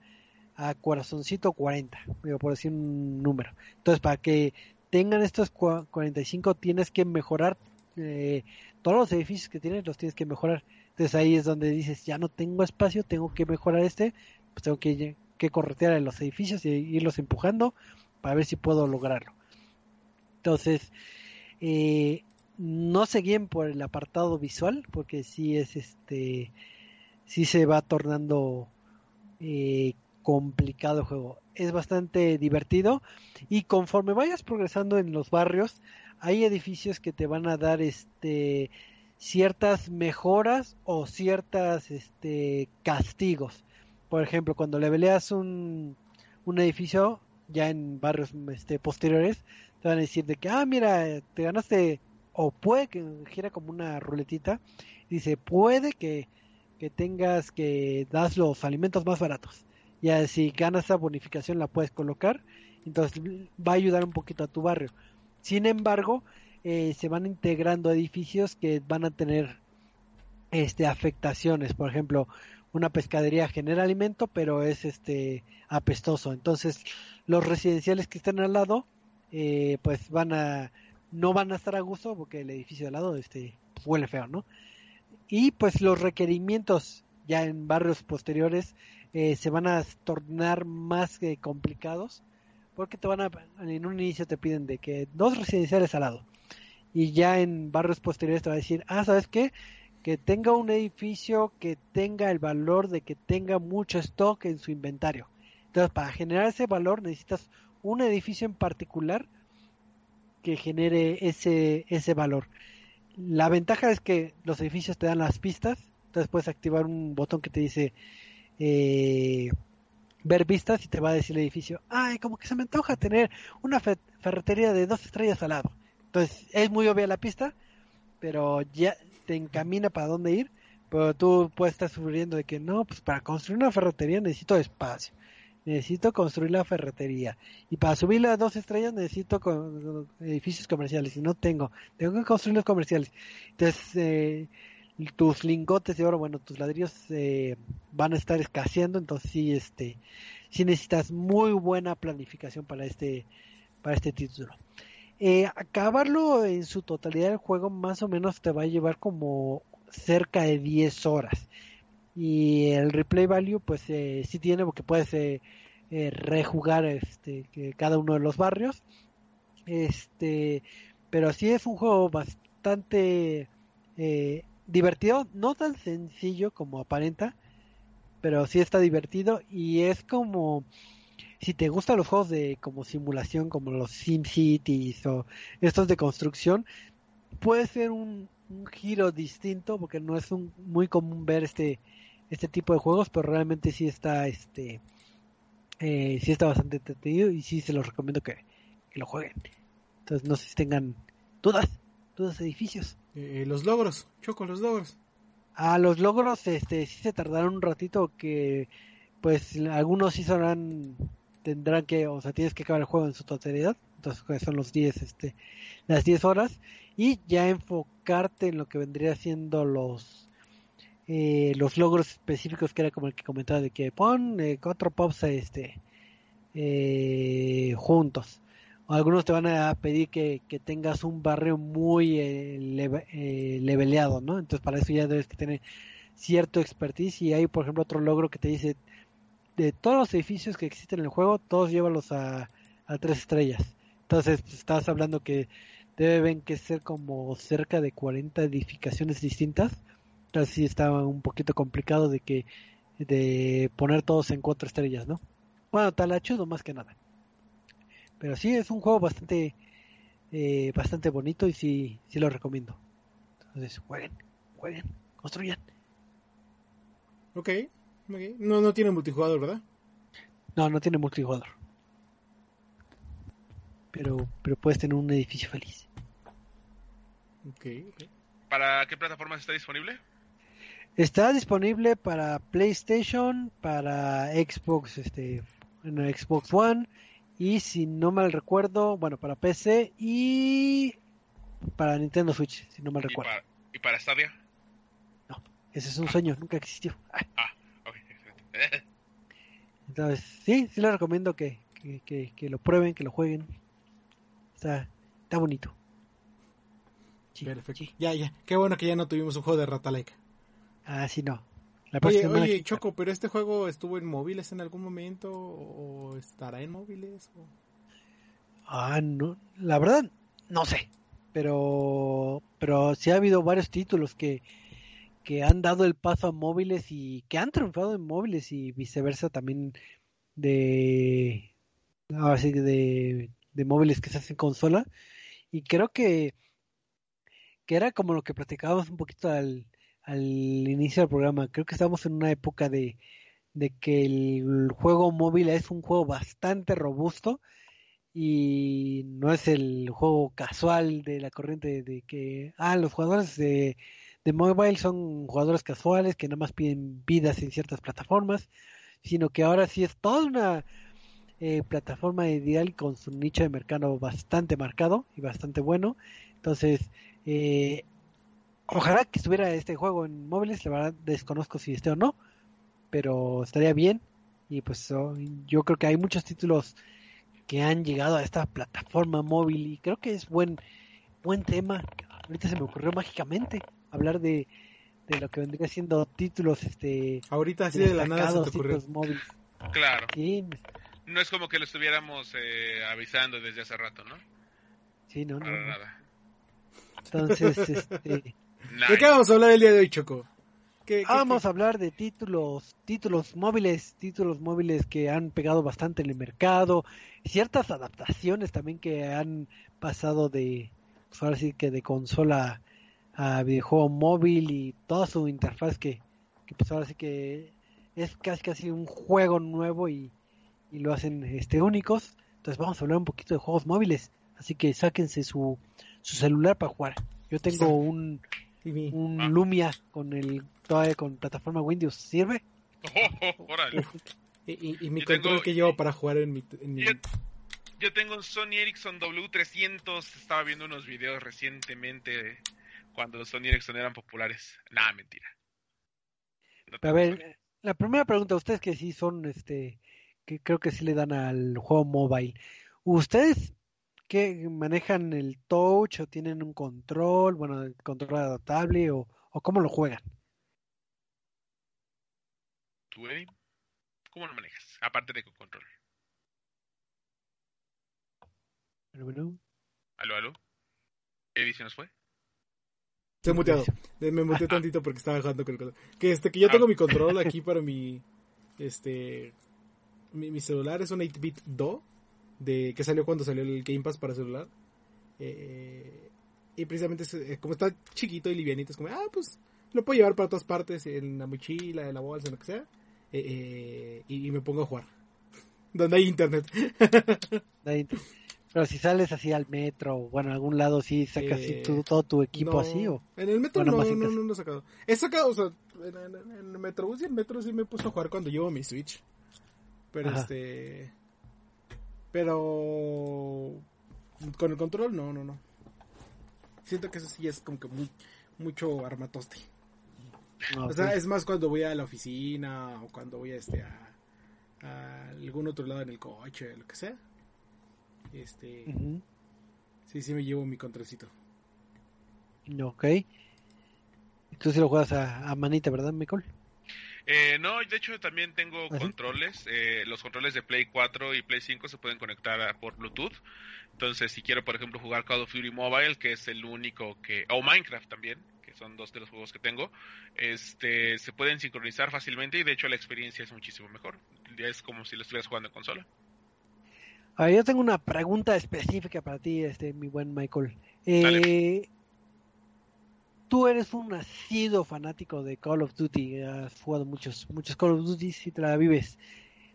a corazoncito 40, por decir un número. Entonces, para que tengan estos 45 tienes que mejorar eh, todos los edificios que tienes los tienes que mejorar. Entonces ahí es donde dices, ya no tengo espacio, tengo que mejorar este, pues tengo que, que corretear en los edificios y irlos empujando para ver si puedo lograrlo. Entonces, eh, no se guíen por el apartado visual, porque si es este, si se va tornando eh, complicado el juego. Es bastante divertido y conforme vayas progresando en los barrios, hay edificios que te van a dar este ciertas mejoras o ciertas este castigos. Por ejemplo, cuando le un, un edificio, ya en barrios este, posteriores, te van a decir de que, ah, mira, te ganaste, o puede que gira como una ruletita, dice, puede que, que tengas que das los alimentos más baratos. Ya si ganas esa bonificación la puedes colocar, entonces va a ayudar un poquito a tu barrio. Sin embargo, eh, se van integrando edificios que van a tener este afectaciones, por ejemplo, una pescadería genera alimento, pero es este apestoso. Entonces, los residenciales que están al lado, eh, pues van a no van a estar a gusto porque el edificio al lado este huele feo, ¿no? Y pues los requerimientos ya en barrios posteriores eh, se van a tornar más eh, complicados porque te van a en un inicio te piden de que dos residenciales al lado y ya en barrios posteriores te va a decir ah sabes qué que tenga un edificio que tenga el valor de que tenga mucho stock en su inventario. Entonces, para generar ese valor necesitas un edificio en particular que genere ese, ese valor. La ventaja es que los edificios te dan las pistas, entonces puedes activar un botón que te dice eh, ver vistas y te va a decir el edificio, ay, como que se me antoja tener una ferretería de dos estrellas al lado. Entonces es muy obvia la pista, pero ya te encamina para dónde ir, pero tú puedes estar sufriendo de que no, pues para construir una ferretería necesito espacio, necesito construir la ferretería y para subir las dos estrellas necesito edificios comerciales y no tengo, tengo que construir los comerciales. Entonces, eh, tus lingotes de oro, bueno, tus ladrillos eh, van a estar escaseando, entonces sí, este, sí necesitas muy buena planificación para este, para este título. Eh, acabarlo en su totalidad el juego más o menos te va a llevar como cerca de 10 horas. Y el replay value pues eh, sí tiene porque puedes eh, rejugar este cada uno de los barrios. Este, pero sí es un juego bastante divertido, no tan sencillo como aparenta, pero sí está divertido y es como si te gustan los juegos de como simulación, como los SimCities o estos de construcción, puede ser un, giro distinto porque no es un, muy común ver este este tipo de juegos, pero realmente sí está este eh, sí está bastante entretenido y sí se los recomiendo que, lo jueguen. Entonces no sé si tengan dudas, dudas edificios. Eh, los logros, choco los logros. A los logros, este, sí se tardaron un ratito que, pues, algunos sí serán tendrán que, o sea, tienes que acabar el juego en su totalidad, entonces pues, son los 10, este, las 10 horas, y ya enfocarte en lo que vendría siendo los, eh, los logros específicos que era como el que comentaba de que pon eh, cuatro pops este, eh, juntos. Algunos te van a pedir que, que tengas un barrio muy eh, leveleado, ¿no? Entonces para eso ya debes que tener cierto expertise y hay por ejemplo otro logro que te dice de todos los edificios que existen en el juego, todos llévalos a, a tres estrellas. Entonces, pues, estás hablando que deben que ser como cerca de 40 edificaciones distintas. Entonces sí está un poquito complicado de que de poner todos en cuatro estrellas, ¿no? Bueno, talachudo más que nada. Pero sí es un juego bastante eh, bastante bonito y sí sí lo recomiendo. Entonces, jueguen, jueguen, construyan. Ok, no, no tiene multijugador, ¿verdad? No, no tiene multijugador. Pero, pero puedes tener un edificio feliz. Okay, ¿Para qué plataformas está disponible? Está disponible para PlayStation, para Xbox, este, en Xbox One y si no mal recuerdo, bueno, para PC y para Nintendo Switch, si no mal recuerdo. ¿Y para, Stadia? No, ese es un sueño, nunca existió. [laughs] Ah. [laughs] Entonces, sí, sí les recomiendo que, que, lo prueben, que lo jueguen. Está, está bonito. Perfecto. Ya, ya. Qué bueno que ya no tuvimos un juego de Rataleca. Ah, sí, no. Oye, oye Choco, pero este juego estuvo en móviles en algún momento o estará en móviles? Ah, no. La verdad, no sé. Pero, pero sí ha habido varios títulos que, que han dado el paso a móviles y que han triunfado en móviles y viceversa también de así de, de móviles que se hacen consola y creo que que era como lo que platicábamos un poquito al, al inicio del programa creo que estamos en una época de, de que el juego móvil es un juego bastante robusto y no es el juego casual de la corriente de que, ah, los jugadores de, de mobile son jugadores casuales que nada más piden vidas en ciertas plataformas, sino que ahora sí es toda una eh, plataforma ideal con su nicho de mercado bastante marcado y bastante bueno. Entonces, eh, ojalá que estuviera este juego en móviles, la verdad desconozco si esté o no, pero estaría bien. Y pues yo creo que hay muchos títulos que han llegado a esta plataforma móvil y creo que es buen buen tema. Ahorita se me ocurrió mágicamente hablar de, de lo que vendría siendo títulos este ahorita así de la nada se te ocurrió. Móviles. Claro. No es como que lo estuviéramos eh, avisando desde hace rato, ¿no? Sí, no, no. nada. Entonces, este... ¿De qué vamos a hablar el día de hoy, Choco? Vamos a hablar de títulos, títulos móviles, títulos móviles que han pegado bastante en el mercado, ciertas adaptaciones también que han pasado de, pues ahora sí que de consola a videojuego móvil y toda su interfaz que, que pues ahora sí que es casi casi un juego nuevo y, y lo hacen este únicos. Entonces vamos a hablar un poquito de juegos móviles, así que sáquense su, su celular para jugar. Yo tengo un un ah. Lumia con el todavía con plataforma Windows sirve [laughs] y, mi control que llevo para jugar en mi, Yo, tengo un Sony Ericsson W300 estaba viendo unos videos recientemente cuando los Sony Ericsson eran populares. Nada mentira. A ver la primera pregunta ustedes que sí son este que creo que sí le dan al juego mobile ustedes que manejan el touch o tienen un control, bueno, el control adaptable o, o cómo lo juegan? ¿Tú, Eddie? ¿Cómo lo manejas? Aparte de con control. Bueno, ¿Aló, aló? ¿Eddie se nos fue? Estoy muteado. Me muteé [laughs] tantito porque estaba jugando con el control. Que, este, que yo tengo mi control [laughs] aquí para mi... Este... Mi, mi celular es un 8-bit Do de que salió cuando salió el Game Pass para celular. Eh, y precisamente eh, como está chiquito y livianito, es como, ah, pues lo puedo llevar para todas partes, en la mochila, en la bolsa, en lo que sea. Eh, y, me pongo a jugar. [laughs] [laughs] Donde hay internet. Pero si sales así al metro, bueno, a algún lado, sí sacas todo tu equipo así, o. En el metro no, no, no, no, he sacado. He sacado, o sea, en, el metro, y el metro sí me he puesto a jugar cuando llevo mi Switch. Pero este. Pero con el control, no, no, no. Siento que eso sí es como que muy, mucho armatoste. o sea, es más cuando voy a la oficina o cuando voy a este a, algún otro lado en el coche, lo que sea. Este Sí, sí me llevo mi controlcito. Ok. Tú sí lo juegas a, a manita, ¿verdad, Michael? Eh, no, de hecho también tengo controles. Eh, los controles de Play 4 y Play 5 se pueden conectar por Bluetooth. Entonces, si quiero, por ejemplo, jugar Call of Duty Mobile, que es el único que... O Minecraft también, que son dos de los juegos que tengo, este, se pueden sincronizar fácilmente y de hecho la experiencia es muchísimo mejor. Es como si lo estuvieras jugando en consola. A yo tengo una pregunta específica para ti, este, mi buen Michael. Eh, tú eres un nacido fanático de Call of Duty, has jugado muchos, muchos Call of Duty y te la vives.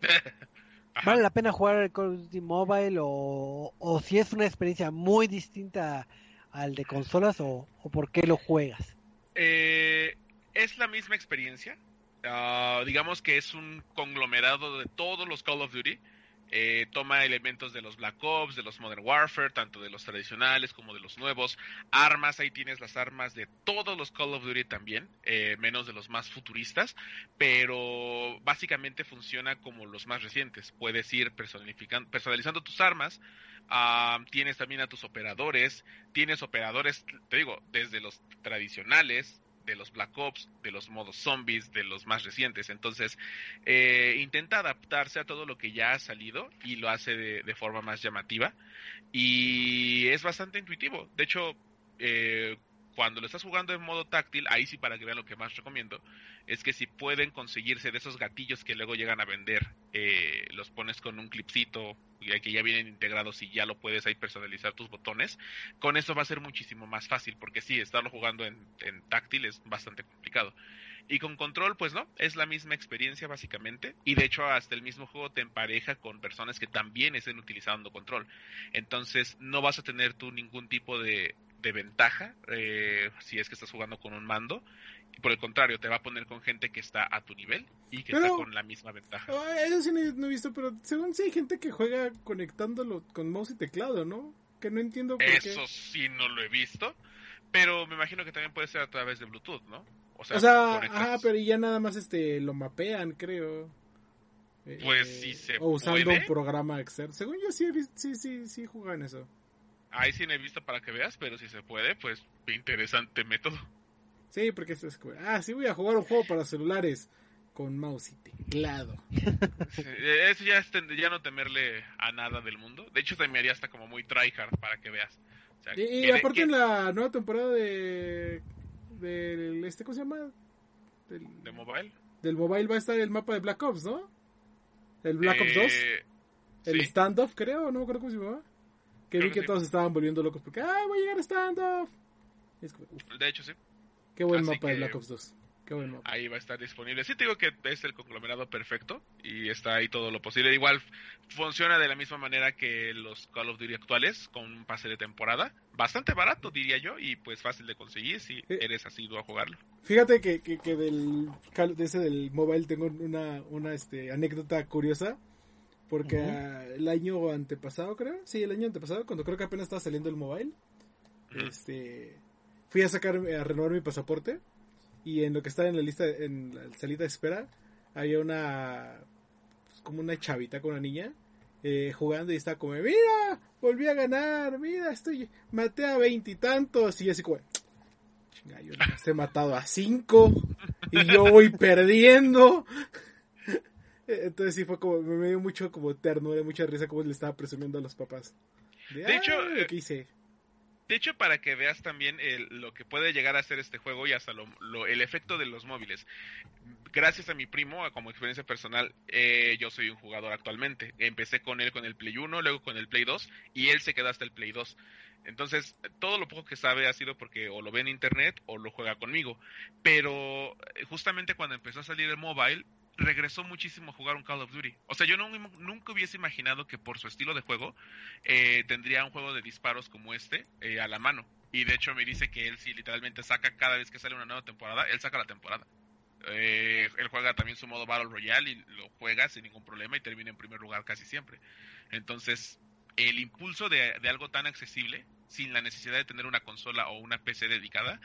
[laughs] ¿Vale la pena jugar el Call of Duty Mobile o, o si es una experiencia muy distinta al de consolas o, o por qué lo juegas? Eh, es la misma experiencia. Ah, digamos que es un conglomerado de todos los Call of Duty. Eh, toma elementos de los Black Ops, de los Modern Warfare, tanto de los tradicionales como de los nuevos. Armas, ahí tienes las armas de todos los Call of Duty también, eh, menos de los más futuristas, pero básicamente funciona como los más recientes. Puedes ir personalizando tus armas. Ah, tienes también a tus operadores, tienes operadores, te digo, desde los tradicionales, de los Black Ops, de los modos zombies, de los más recientes. Entonces, eh, intenta adaptarse a todo lo que ya ha salido y lo hace de, forma más llamativa. Y es bastante intuitivo. De hecho, eh, cuando lo estás jugando en modo táctil, ahí sí para que vean lo que más recomiendo, es que si pueden conseguirse de esos gatillos que luego llegan a vender, eh, los pones con un clipcito que ya vienen integrados y ya lo puedes ahí personalizar tus botones, con eso va a ser muchísimo más fácil, porque sí, estarlo jugando en, en táctil es bastante complicado. Y con control, pues no, es la misma experiencia básicamente. Y de hecho, hasta el mismo juego te empareja con personas que también estén utilizando control. Entonces, no vas a tener tú ningún tipo de, de ventaja eh, si es que estás jugando con un mando. Y por el contrario, te va a poner con gente que está a tu nivel y que está con la misma ventaja. Eso sí no, he visto, pero según sí hay gente que juega conectándolo con mouse y teclado, ¿no? Que no entiendo por Eso sí no lo he visto, pero me imagino que también puede ser a través de Bluetooth, ¿no? O sea, ajá, pero ya nada más este lo mapean, creo. Pues sí eh, se O usando un programa externo. Según yo sí, sí, sí, sí juegan eso. Ahí sí no he visto para que veas, pero si se puede, pues interesante método. Sí, porque es ah, sí voy a jugar un juego para celulares con mouse y teclado. [laughs] eso ya es ya no temerle a nada del mundo. De hecho, te me haría hasta como muy tryhard para que veas. y, aparte en la nueva temporada de del este ¿cómo se llama? Del, ¿De mobile? Del mobile va a estar el mapa de Black Ops, ¿no? El Black Ops 2. Eh, el standoff, creo, no me acuerdo cómo se llama. Que vi que, todos estaban volviendo locos porque, ¡ay, voy a llegar a standoff! de hecho, sí. Qué buen mapa de Black Ops 2. Qué buen mapa. Ahí va a estar disponible. Sí, te digo que es el conglomerado perfecto y está ahí todo lo posible. Igual funciona de la misma manera que los Call of Duty actuales, con un pase de temporada. Bastante barato, diría yo, y pues fácil de conseguir si eh, eres asiduo a jugarlo. Fíjate que, que, que del, de ese del mobile tengo una, una este, anécdota curiosa porque el año antepasado, creo, sí, el año antepasado, cuando creo que apenas estaba saliendo el mobile, este, fui a sacar, a renovar mi pasaporte y en lo que estaba en la lista, en la salida de espera, había una, pues, como una chavita con una niña eh, jugando y estaba como, mira, volví a ganar, mira, estoy, maté a veintitantos y, así como, chinga, yo he matado a cinco y yo voy perdiendo. Entonces sí fue como, me dio mucho como ternura, mucha risa como le estaba presumiendo a los papás. De, hecho, lo que hice. De hecho, para que veas también lo que puede llegar a ser este juego y hasta lo, el efecto de los móviles. Gracias a mi primo, como experiencia personal, eh, yo soy un jugador actualmente. Empecé con él con el Play 1, luego con el Play 2 y él se quedó hasta el Play 2. Entonces, todo lo poco que sabe ha sido porque o lo ve en internet o lo juega conmigo. Pero eh, justamente cuando empezó a salir el mobile, regresó muchísimo a jugar un Call of Duty. O sea, yo nunca hubiese imaginado que por su estilo de juego eh, tendría un juego de disparos como este eh, a la mano. Y de hecho me dice que él sí literalmente saca cada vez que sale una nueva temporada, él saca la temporada. Eh, él juega también su modo Battle Royale y lo juega sin ningún problema y termina en primer lugar casi siempre. Entonces, el impulso de, de algo tan accesible, sin la necesidad de tener una consola o una PC dedicada,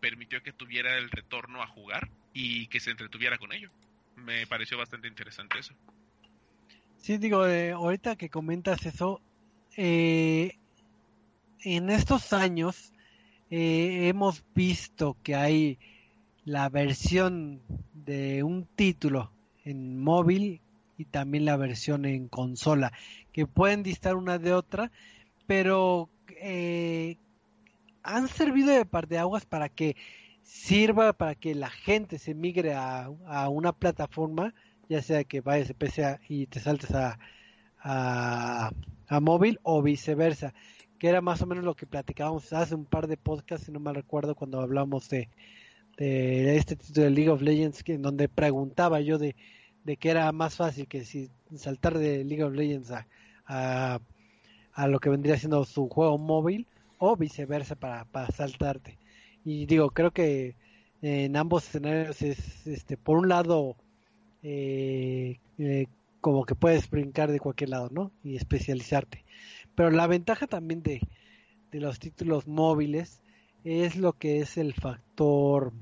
permitió que tuviera el retorno a jugar y que se entretuviera con ello. Me pareció bastante interesante eso. Sí, digo, eh, ahorita que comentas eso, eh, en estos años eh, hemos visto que hay la versión de un título en móvil y también la versión en consola, que pueden distar una de otra, pero han servido de par de aguas para que sirva para que la gente se migre a, una plataforma, ya sea que vayas de PC y te saltes a, a, móvil o viceversa, que era más o menos lo que platicábamos hace un par de podcasts, si no mal recuerdo, cuando hablamos de, de este título de League of Legends, que, en donde preguntaba yo de, de que era más fácil que si saltar de League of Legends a, a, a lo que vendría siendo su juego móvil o viceversa para, para saltarte. Y digo, creo que en ambos escenarios es, este, por un lado, eh, eh, como que puedes brincar de cualquier lado, ¿no? Y especializarte. Pero la ventaja también de, de los títulos móviles es lo que es el factor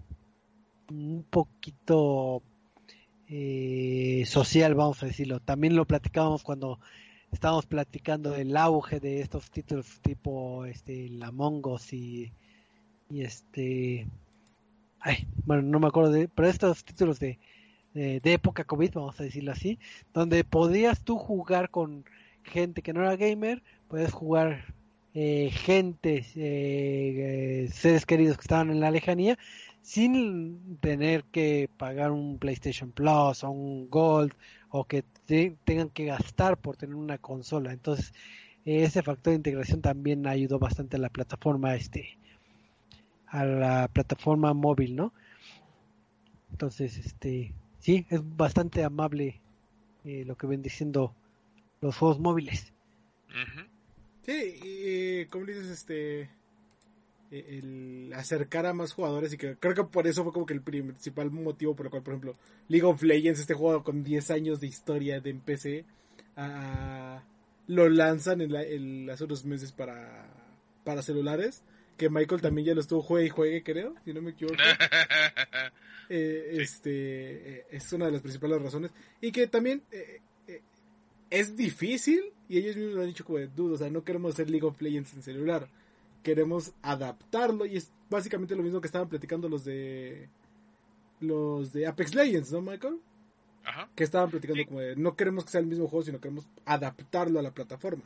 un poquito eh, social, vamos a decirlo. También lo platicábamos cuando estábamos platicando del auge de estos títulos tipo este, la Mongos y y este ay bueno no me acuerdo de pero estos títulos de, de, época covid vamos a decirlo así donde podías tú jugar con gente que no era gamer puedes jugar eh, gente eh, seres queridos que estaban en la lejanía sin tener que pagar un PlayStation Plus o un Gold o que tengan que gastar por tener una consola. Entonces, ese factor de integración también ayudó bastante a la plataforma este a la plataforma móvil, ¿no? Entonces, este, sí, es bastante amable eh, lo que ven diciendo los juegos móviles. Sí, y como dices, este, e, el acercar a más jugadores y que creo que por eso fue como que el principal motivo por el cual, por ejemplo, League of Legends, este juego con 10 años de historia de en PC, lo lanzan en, hace unos meses para, para celulares que Michael también ya lo estuvo juegue y juegue, creo, si no me equivoco. [laughs] Eh, este eh, es una de las principales razones. Y que también eh, es difícil, y ellos mismos lo han dicho como de duda, o sea, no queremos hacer League of Legends en celular, queremos adaptarlo, y es básicamente lo mismo que estaban platicando los de los de Apex Legends, ¿no, Michael? Ajá. Que estaban platicando como de no queremos que sea el mismo juego, sino queremos adaptarlo a la plataforma.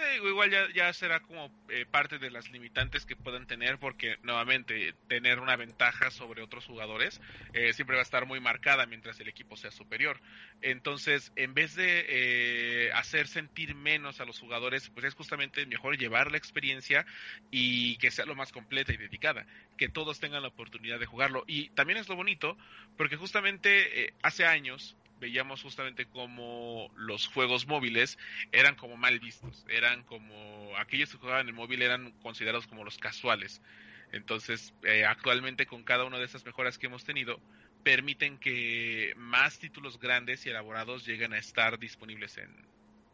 Eh, igual ya, ya será como eh, parte de las limitantes que puedan tener porque nuevamente tener una ventaja sobre otros jugadores eh, siempre va a estar muy marcada mientras el equipo sea superior. Entonces, en vez de hacer sentir menos a los jugadores, pues es justamente mejor llevar la experiencia y que sea lo más completa y dedicada, que todos tengan la oportunidad de jugarlo. Y también es lo bonito porque justamente hace años veíamos justamente como los juegos móviles eran como mal vistos, eran como aquellos que jugaban en el móvil eran considerados como los casuales. Entonces, eh, actualmente con cada una de esas mejoras que hemos tenido, permiten que más títulos grandes y elaborados lleguen a estar disponibles en,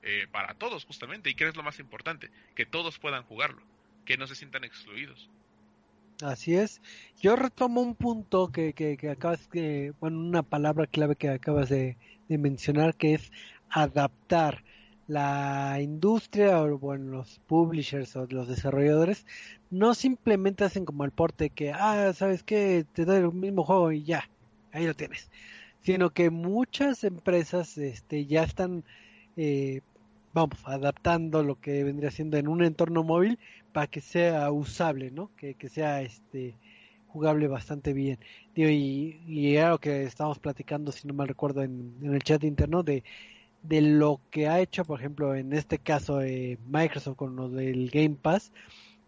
eh, para todos justamente. ¿Y qué es lo más importante? Que todos puedan jugarlo, que no se sientan excluidos. Así es. Yo retomo un punto que, que, que acabas de, bueno, una palabra clave que acabas de, mencionar que es adaptar. La industria o bueno, los publishers o los desarrolladores no simplemente hacen como el porte que, ah, sabes que te doy el mismo juego y ya, ahí lo tienes, sino que muchas empresas este, ya están eh, vamos, adaptando lo que vendría siendo en un entorno móvil para que sea usable, ¿no? Que, sea este jugable bastante bien. y, y era que estábamos platicando, si no mal recuerdo, en, el chat interno de, de lo que ha hecho, por ejemplo, en este caso eh, Microsoft con lo del Game Pass,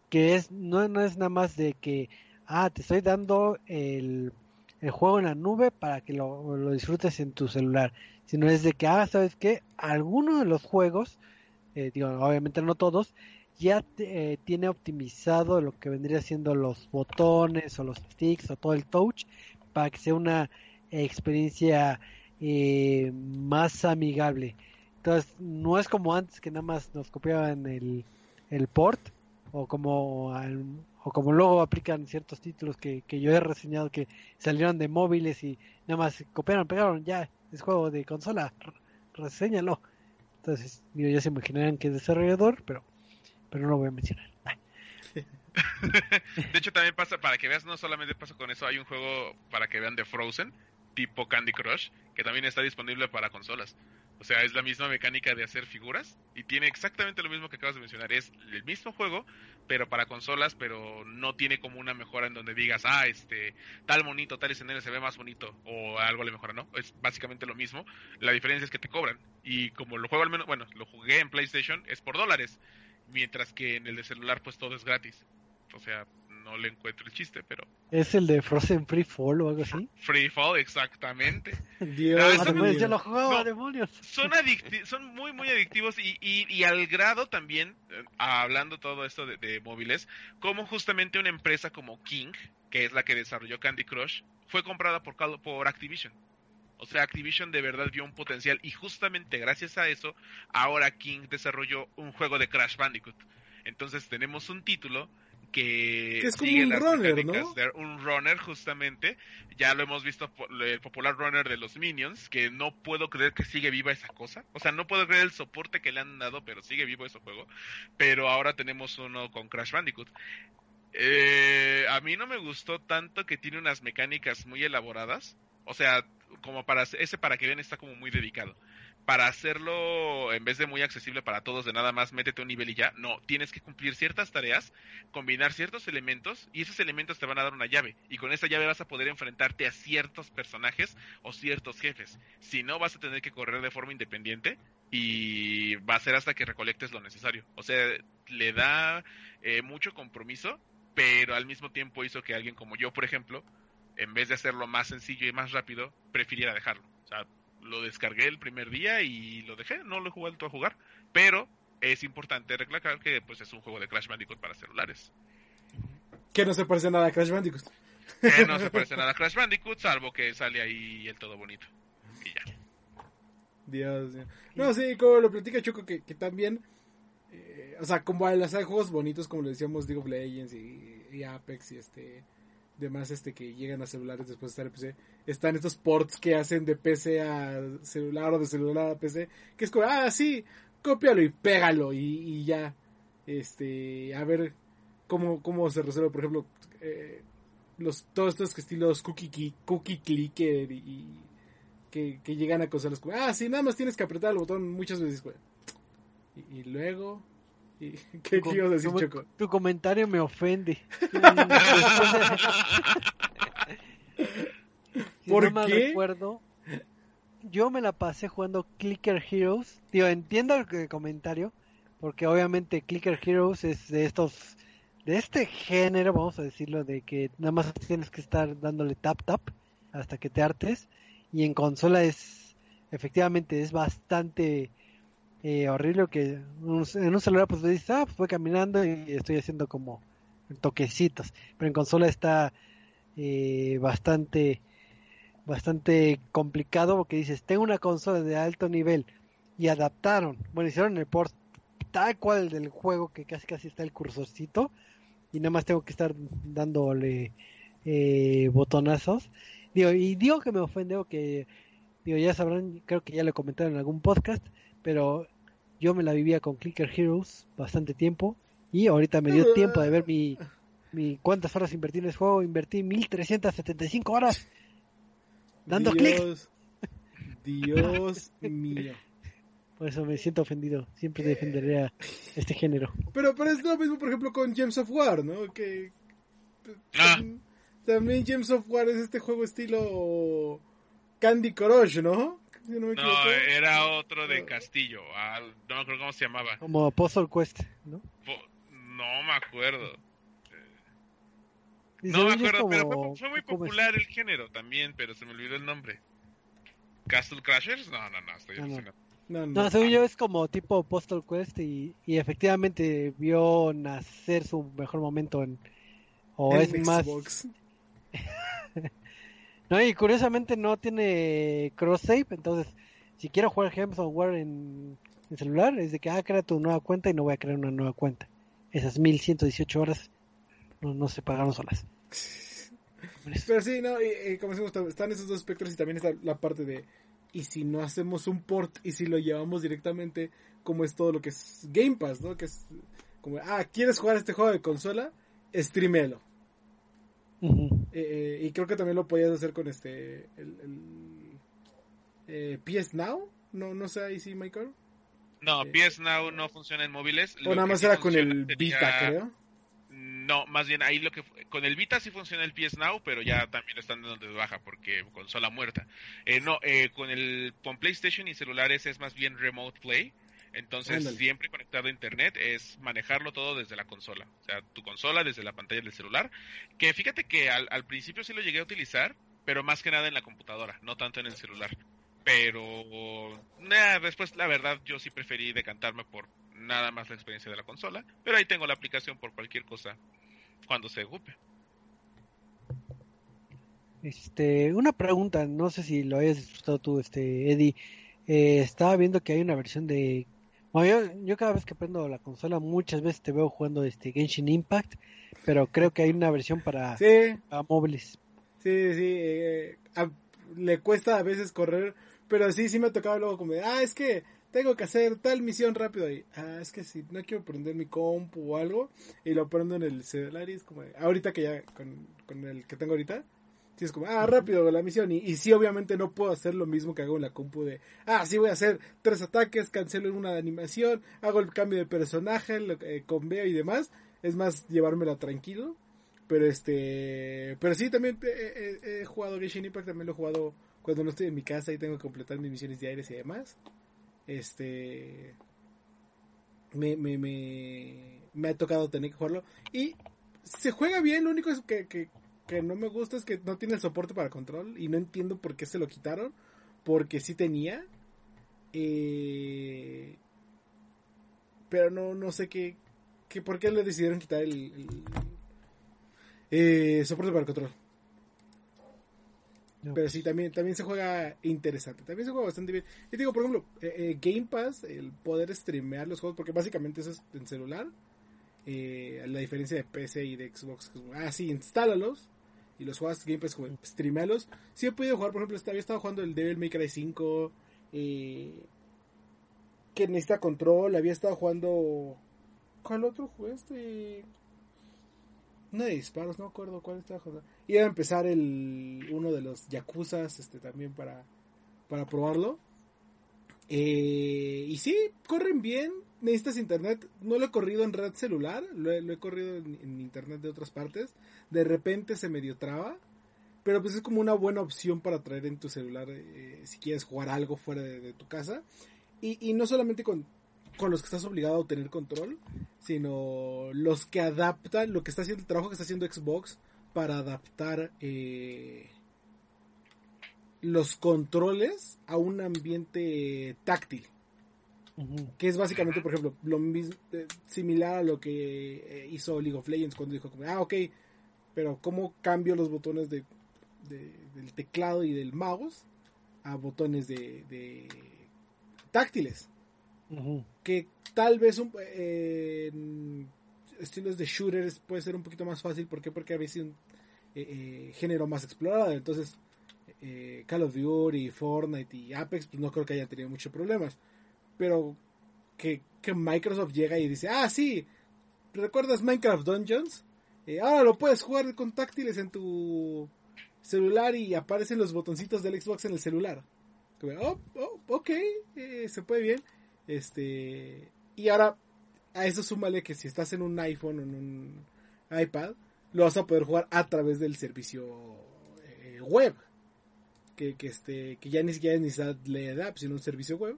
que es no, no es nada más de que, ah, te estoy dando el, el juego en la nube para que lo, lo disfrutes en tu celular, sino es de que, ah, ¿sabes qué? Algunos de los juegos, eh, digo, obviamente no todos, ya eh, tiene optimizado lo que vendría siendo los botones o los sticks o todo el touch para que sea una experiencia eh, más amigable. Entonces, no es como antes que nada más nos copiaban el, el port o como o como luego aplican ciertos títulos que, que yo he reseñado que salieron de móviles y nada más copiaron, pegaron, ya, es juego de consola, reseñalo. Entonces, ya se imaginarán que es desarrollador, pero, pero no lo voy a mencionar. [laughs] de hecho, también pasa, para que veas, no solamente pasa con eso, hay un juego para que vean de Frozen, tipo Candy Crush, que también está disponible para consolas. O sea, es la misma mecánica de hacer figuras y tiene exactamente lo mismo que acabas de mencionar. Es el mismo juego, pero para consolas, pero no tiene como una mejora en donde digas, ah, este, tal monito, tal escenario se ve más bonito o algo le mejora, ¿no? Es básicamente lo mismo. La diferencia es que te cobran. Y como lo juego al menos, bueno, lo jugué en PlayStation, es por dólares. Mientras que en el de celular, pues todo es gratis. O sea, no le encuentro el chiste, pero... ¿Es el de Frozen Free Fall o algo así? Free Fall, exactamente. [laughs] Dios, yo lo jugaba, demonios. Son, son muy, muy adictivos y, y, al grado también, eh, hablando todo esto de, móviles, como justamente una empresa como King, que es la que desarrolló Candy Crush, fue comprada por, por Activision. O sea, Activision de verdad vio un potencial y justamente gracias a eso, ahora King desarrolló un juego de Crash Bandicoot. Entonces tenemos un título que, es como un runner, ¿no? un runner justamente, ya lo hemos visto el popular runner de los Minions, que no puedo creer que sigue viva esa cosa, o sea, no puedo creer el soporte que le han dado, pero sigue vivo ese juego, pero ahora tenemos uno con Crash Bandicoot. Eh, a mí no me gustó tanto que tiene unas mecánicas muy elaboradas, o sea, como para ese para que vean está como muy dedicado para hacerlo, en vez de muy accesible para todos, de nada más métete un nivel y ya, no, tienes que cumplir ciertas tareas, combinar ciertos elementos y esos elementos te van a dar una llave. Y con esa llave vas a poder enfrentarte a ciertos personajes o ciertos jefes. Si no, vas a tener que correr de forma independiente y va a ser hasta que recolectes lo necesario. O sea, le da eh, mucho compromiso, pero al mismo tiempo hizo que alguien como yo, por ejemplo, en vez de hacerlo más sencillo y más rápido, prefiriera dejarlo. O sea, lo descargué el primer día y lo dejé, no lo he vuelto a jugar, pero es importante recalcar que pues es un juego de Crash Bandicoot para celulares. Que no se parece nada a Crash Bandicoot. Que no se [laughs] parece nada a Crash Bandicoot, salvo que sale ahí el todo bonito. Y ya. Dios mío. No, sí, como lo platica Choco, que, que también, eh, o sea, como las hay juegos bonitos, como le decíamos, League of Legends y, y Apex y este demás este que llegan a celulares después de estar en PC, están estos ports que hacen de PC a celular o de celular a PC, que es como, ah, sí, cópialo y pégalo y, ya, este, a ver cómo, cómo se resuelve, por ejemplo, eh, los, todos estos estilos cookie, cookie clicker y, que, que, llegan a consolas como, ah, sí, nada más tienes que apretar el botón muchas veces. Y, luego, ¿Y [laughs] ¿Qué tu, quiero decir, tu, Choco? tu comentario me ofende. [laughs] si ¿Por no qué? recuerdo, yo me la pasé jugando Clicker Heroes. Tío, entiendo el comentario, porque obviamente Clicker Heroes es de estos, de este género, vamos a decirlo, de que nada más tienes que estar dándole tap tap hasta que te hartes. Y en consola es, efectivamente, es bastante eh, horrible que en un celular pues dices, ah, pues voy caminando y estoy haciendo como toquecitos. Pero en consola está eh, bastante bastante complicado porque dices, tengo una consola de alto nivel y adaptaron, bueno, hicieron el port tal cual del juego que casi casi está el cursorcito y nada más tengo que estar dándole eh, botonazos. Digo, y digo que me ofende o que digo, ya sabrán, creo que ya lo comentaron en algún podcast, pero yo me la vivía con Clicker Heroes bastante tiempo y ahorita me dio tiempo de ver mi, mi cuántas horas invertí en ese juego, invertí 1375 horas dando clic. Dios, Dios mío. Por eso me siento ofendido. Siempre defenderé a este género. Pero, pero es lo mismo, por ejemplo, con Gems of War, ¿no? Que Ah. tam- también Gems of War es este juego estilo Candy Crush, ¿no? Si no me equivoco. No, era otro de Castillo. ah, no me acuerdo cómo se llamaba. Como Puzzle Quest, ¿no? Po- No me acuerdo. Y No me acuerdo, pero fue, fue muy es- popular el género también, pero se me olvidó el nombre. ¿Castle Crashers? No, no, no, estoy No, no. No, no. No, según yo es como tipo Postal Quest y, y efectivamente vio nacer su mejor momento en... O En es más... [laughs] No, y curiosamente no tiene cross save, entonces si quiero jugar Gems of War en, en celular, es de que, ah, crea tu nueva cuenta y no voy a crear una nueva cuenta. Esas 1118 horas no, no se pagaron solas. Pero sí, no, y, y como decimos, están esos dos espectros y también está la parte de, y si no hacemos un port y si lo llevamos directamente, como es todo lo que es Game Pass, ¿no? Que es como, ah, ¿quieres jugar este juego de consola? Streamelo. Eh, y creo que también lo podías hacer con este, el, el, eh, PS Now, no, no sé ahí sí, Michael. No, Eh, PS Now no funciona en móviles. O nada más sí era con el Vita, creo. No, más bien ahí lo que con el Vita sí funciona el PS Now, pero ya también están dando de baja porque consola muerta. Eh, no, eh, con el con PlayStation y celulares es más bien remote play. Entonces, Ándale. siempre conectado a internet es manejarlo todo desde la consola. O sea, tu consola desde la pantalla del celular. Que fíjate que al, al principio sí lo llegué a utilizar, pero más que nada en la computadora, no tanto en el celular. Pero nah, después, la verdad, yo sí preferí decantarme por nada más la experiencia de la consola. Pero ahí tengo la aplicación por cualquier cosa cuando se ocupe. Este, una pregunta, no sé si lo hayas disfrutado tú, este, Eddie. Eh, estaba viendo que hay una versión de... Bueno, yo, yo cada vez que prendo la consola muchas veces te veo jugando este Genshin Impact, pero creo que hay una versión para, Sí, para móviles. Sí, sí, eh, a- le cuesta a veces correr, pero sí, sí me ha tocado luego como de, ah, es que tengo que hacer tal misión rápido y, ah, es que si no quiero prender mi compu o algo, y lo prendo en el celular y es como, ahorita que ya, con, con el que tengo ahorita, Sí, es como, ah, rápido la misión. Y, y sí, obviamente no puedo hacer lo mismo que hago en la compu de, ah, sí voy a hacer tres ataques, cancelo una animación, hago el cambio de personaje, lo, eh, conveo y demás. Es más, llevármela tranquilo. Pero este, pero sí, también he, he- he jugado Genshin Impact, también lo he jugado cuando no estoy en mi casa y tengo que completar mis misiones diarias y demás. Este, me, me, me, me ha tocado tener que jugarlo. Y se juega bien, lo único es que, que no me gusta es que no tiene soporte para control y no entiendo por qué se lo quitaron, porque sí tenía. Eh, pero no, no sé qué, qué, por qué le decidieron quitar el, el, eh, soporte para control. No, Pero sí, también, también se juega interesante. También se juega bastante bien. Y digo, por ejemplo, eh, Game Pass, el poder streamear los juegos, porque básicamente eso es en celular. eh, la diferencia de PC y de Xbox. ah, sí, instálalos. Y los juegas Game Pass, como, streamealos. Sí he podido jugar, por ejemplo, había estado jugando el Devil May Cry 5. eh, que necesita control. Había estado jugando. ¿Cuál otro juego? Este. Uno de disparos, no me acuerdo cuál estaba jugando. Iba a empezar el uno de los Yakuzas este también para, para probarlo. Eh, y sí, corren bien. Necesitas internet. No lo he corrido en red celular, lo he, corrido en, internet de otras partes. De repente se medio traba. Pero pues es como una buena opción para traer en tu celular eh, si quieres jugar algo fuera de, tu casa. Y, y no solamente con, con los que estás obligado a tener control, sino los que adaptan lo que está haciendo, el trabajo que está haciendo Xbox para adaptar eh, los controles a un ambiente táctil. Que es básicamente, por ejemplo, lo mismo, eh, similar a lo que eh, hizo League of Legends cuando dijo, como, ah, ok, pero ¿cómo cambio los botones de, de- del teclado y del mouse a botones de, de táctiles? Que tal vez un, eh, en estilos de shooters puede ser un poquito más fácil. ¿Por qué? Porque había sido un género más explorado. Entonces, Call of Duty, Fortnite y Apex, pues no creo que hayan tenido muchos problemas. Pero que, que Microsoft llega y dice, ah, sí, ¿recuerdas Minecraft Dungeons? Eh, ahora lo puedes jugar con táctiles en tu celular y aparecen los botoncitos del Xbox en el celular. Oh, oh, ok, eh, se puede bien. Este, y ahora a eso súmale que si estás en un iPhone o en un iPad, lo vas a poder jugar a través del servicio eh, web. Que, que, este, que ya ni siquiera necesidad de app, sino un servicio web.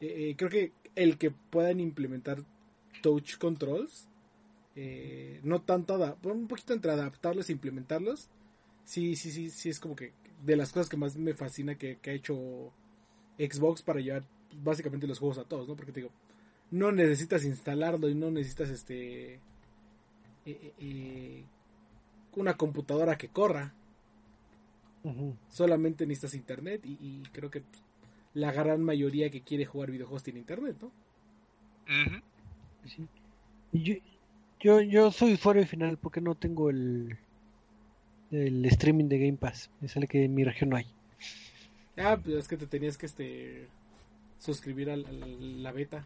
Eh, creo que el que puedan implementar touch controls, eh, no tanto, un poquito entre adaptarlos e implementarlos, sí, sí, sí, sí es como que de las cosas que más me fascina que, que ha hecho Xbox para llevar básicamente los juegos a todos, ¿no? Porque te digo, no necesitas instalarlo y no necesitas este eh, eh, eh, una computadora que corra, solamente necesitas internet y, y creo que la gran mayoría que quiere jugar videojuegos tiene internet, ¿no? Ujú. Sí. Yo, yo, yo soy usuario final porque no tengo el, el streaming de Game Pass. Me sale que en mi región no hay. Ah, pues es que te tenías que este suscribir al- a la beta.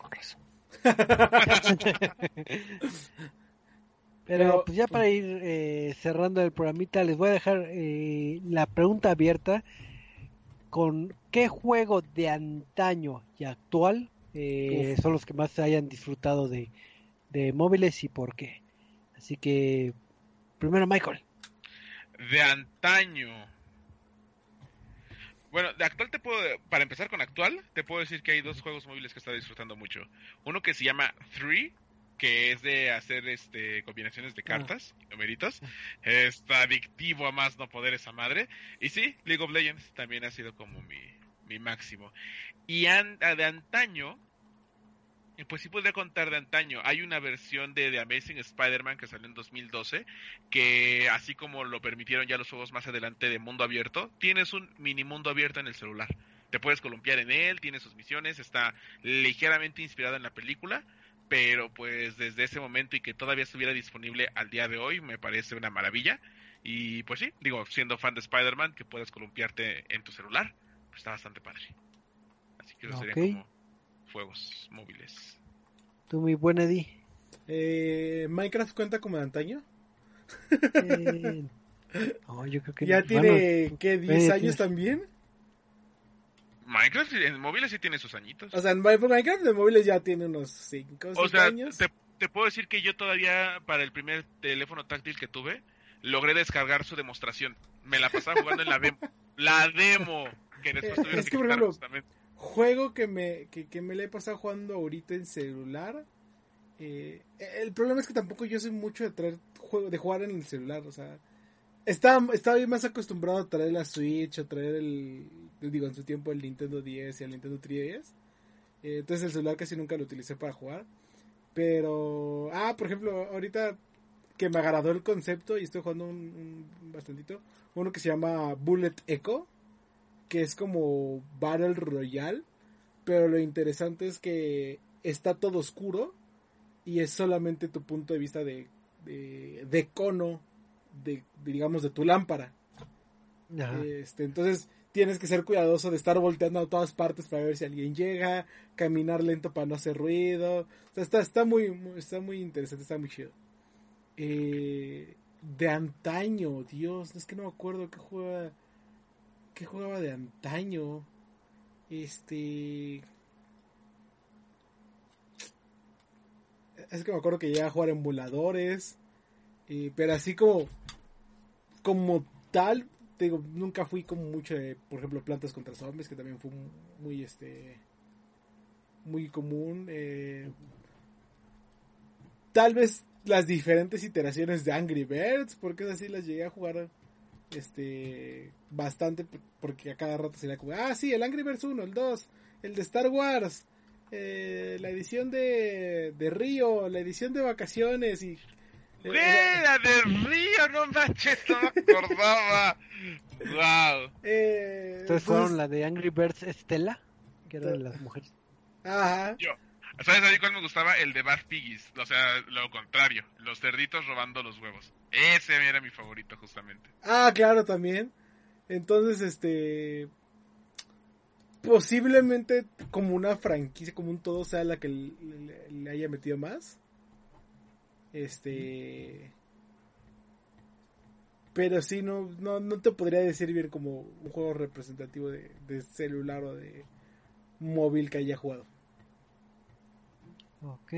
Con razón. [laughs] Pero Pero- pues ya para ir eh, cerrando el programita, les voy a dejar eh, la pregunta abierta con qué juego de antaño y actual eh, son los que más se hayan disfrutado de, de móviles y por qué. Así que primero Michael. De antaño. Bueno, de actual te puedo, para empezar con actual, te puedo decir que hay dos juegos móviles que he estado disfrutando mucho. Uno que se llama Three, que es de hacer este combinaciones de cartas, numeritos. Está adictivo a más no poder esa madre. Y sí, League of Legends también ha sido como mi, mi máximo. Y an- de antaño, pues sí podría contar de antaño. Hay una versión de The Amazing Spider-Man que salió en 2012, que así como lo permitieron ya los juegos más adelante de mundo abierto, tienes un mini mundo abierto en el celular. Te puedes columpiar en él, tiene sus misiones, está ligeramente inspirado en la película, pero pues desde ese momento y que todavía estuviera disponible al día de hoy, me parece una maravilla. Y pues sí, digo, siendo fan de Spider-Man, que puedas columpiarte en tu celular, pues está bastante padre. Así que eso Ok. serían como juegos móviles. Tú, mi buen Eddie. Eh, Minecraft cuenta como de antaño. Eh, [laughs] no, yo creo que ¿Ya no. tiene, Bueno, qué, 10 eh, años tienes- también? Minecraft en móviles sí tiene sus añitos. O sea, en Mi- Minecraft de móviles ya tiene unos 5 o 6 O sea, años. te, te puedo decir que yo todavía, para el primer teléfono táctil que tuve, logré descargar su demostración. Me la pasaba jugando en la demo. La demo. Que después tuvieron es que que, por quitar ejemplo, justamente. Juego que me, que, que me le he pasado jugando ahorita en celular. eh, el problema es que tampoco yo soy mucho de traer juego, de jugar en el celular, o sea, estaba, estaba más acostumbrado a traer la Switch o traer el, digo, en su tiempo el Nintendo 10 y el Nintendo 3DS. Eh, entonces el celular casi nunca lo utilicé para jugar. Pero, ah, por ejemplo, ahorita que me agradó el concepto y estoy jugando un, un bastantito, uno que se llama Bullet Echo, que es como Battle Royale, pero lo interesante es que está todo oscuro y es solamente tu punto de vista de, de, de cono, de, de, digamos, de tu lámpara. Ajá. Este, entonces tienes que ser cuidadoso de estar volteando a todas partes para ver si alguien llega, caminar lento para no hacer ruido. O sea, está, está, muy, muy- está muy interesante, está muy chido. Eh, de antaño, Dios, es que no me acuerdo qué jugaba, qué jugaba de antaño. Este... Es que me acuerdo que llegué a jugar emuladores. eh, pero así como como tal, digo, nunca fui como mucho de, por ejemplo, plantas contra zombies, que también fue muy, este, muy común. eh, tal vez las diferentes iteraciones de Angry Birds, porque es así las llegué a jugar, este, bastante, porque a cada rato sería como, ah, sí, el Angry Birds 1, el 2, el de Star Wars, eh, la edición de, de Río, la edición de vacaciones y... ¡Güey, la de Río! ¡No manches! No me acordaba. ¡Wow! eh, Entonces fueron la de Angry Birds Estela, que era de las mujeres. Ajá. ¿Sabes a mí cuál me gustaba? El de Bad Piggies. O sea, lo contrario. Los cerditos robando los huevos. Ese era mi favorito, justamente. Ah, claro, también. Entonces, este. Posiblemente como una franquicia, como un todo, sea la que le, le- le haya metido más. Este. Pero sí, no, no, no te podría decir bien como un juego representativo de, de celular o de móvil que haya jugado. Ok.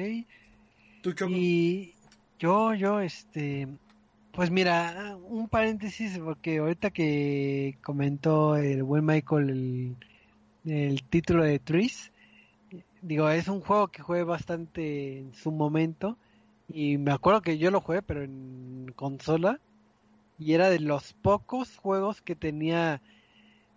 ¿Tú, Choco? Y yo, yo, este, pues mira, un paréntesis, porque ahorita que comentó el buen Michael el, el título de Trees, digo, es un juego que jugué bastante en su momento, y me acuerdo que yo lo jugué, pero en consola, y era de los pocos juegos que tenía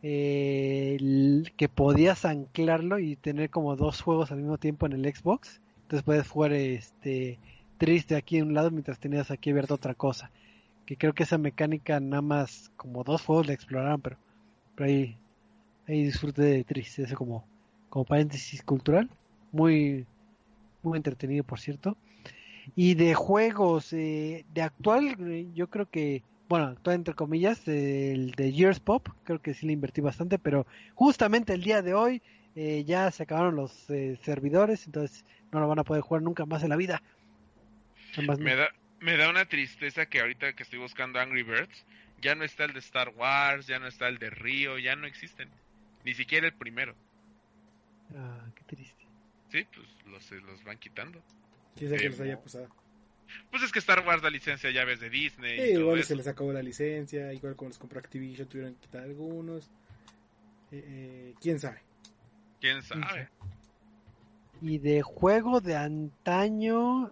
eh, que podías anclarlo y tener como dos juegos al mismo tiempo en el Xbox. Entonces puedes jugar este triste aquí a un lado mientras tenías aquí abierto otra cosa. Que creo que esa mecánica nada más como dos juegos la exploraron, pero, pero ahí, ahí disfruté de triste, eso como, como paréntesis cultural. Muy, muy entretenido por cierto. Y de juegos, eh, de actual, eh, yo creo que, bueno, actual entre comillas, eh, el de Years Pop, creo que sí le invertí bastante, pero justamente el día de hoy eh, ya se acabaron los eh, servidores, entonces no lo van a poder jugar nunca más en la vida. Además. Me da, me da una tristeza que ahorita que estoy buscando Angry Birds, ya no está el de Star Wars, ya no está el de Río, ya no existen. Ni siquiera el primero. Ah, qué triste. Sí, pues los, se los van quitando. Quizá que Eh, les haya pasado. Pues es que Star Wars, la licencia ya ves de Disney. Sí, y todo igual eso. se les acabó la licencia, igual como los compró Activision tuvieron que quitar algunos. Eh, eh, ¿Quién sabe? ¿Quién sabe? Y de juego de antaño,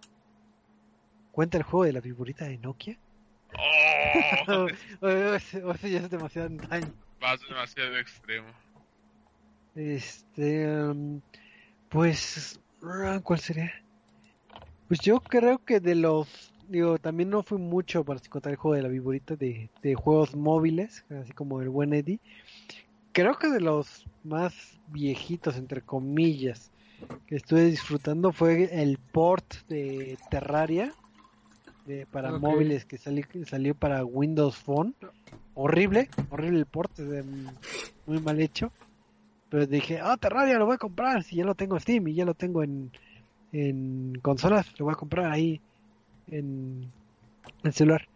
¿cuenta el juego de la viborita de Nokia? ¡Oh! [laughs] o, o ese- o ya es demasiado antaño. Vas demasiado extremo. Este, um, pues, ¿cuál sería? Pues yo creo que de los, digo, también no fui mucho para contar el juego de la viborita de, de juegos móviles, así como el buen Eddie. Creo que de los más viejitos, entre comillas, que estuve disfrutando fue el port de Terraria de, para móviles que sali- que salió para Windows Phone. Horrible, horrible el port, eh, muy mal hecho. Pero dije, ah, Terraria lo voy a comprar, si ya lo tengo en Steam y ya lo tengo en, en consolas, lo voy a comprar ahí en el celular.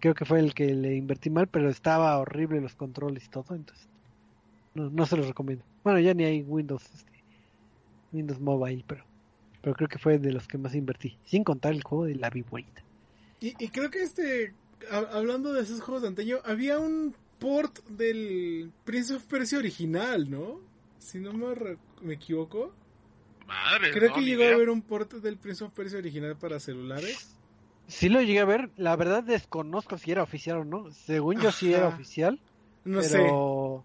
creo que fue el que le invertí mal, pero estaba horrible los controles y todo, entonces no, no se los recomiendo. Bueno, ya ni hay Windows, este, Windows Mobile, pero, pero creo que fue de los que más invertí, sin contar el juego de la viborita. Y, y creo que este, ha- hablando de esos juegos de antaño, había un port del Prince of Persia original, ¿no? Si no me, me equivoco. Madre, Creo no, que llegó a haber un port del Prince of Persia original para celulares. Sí lo llegué a ver, la verdad desconozco si era oficial o no, según yo sí era oficial, No sé. No,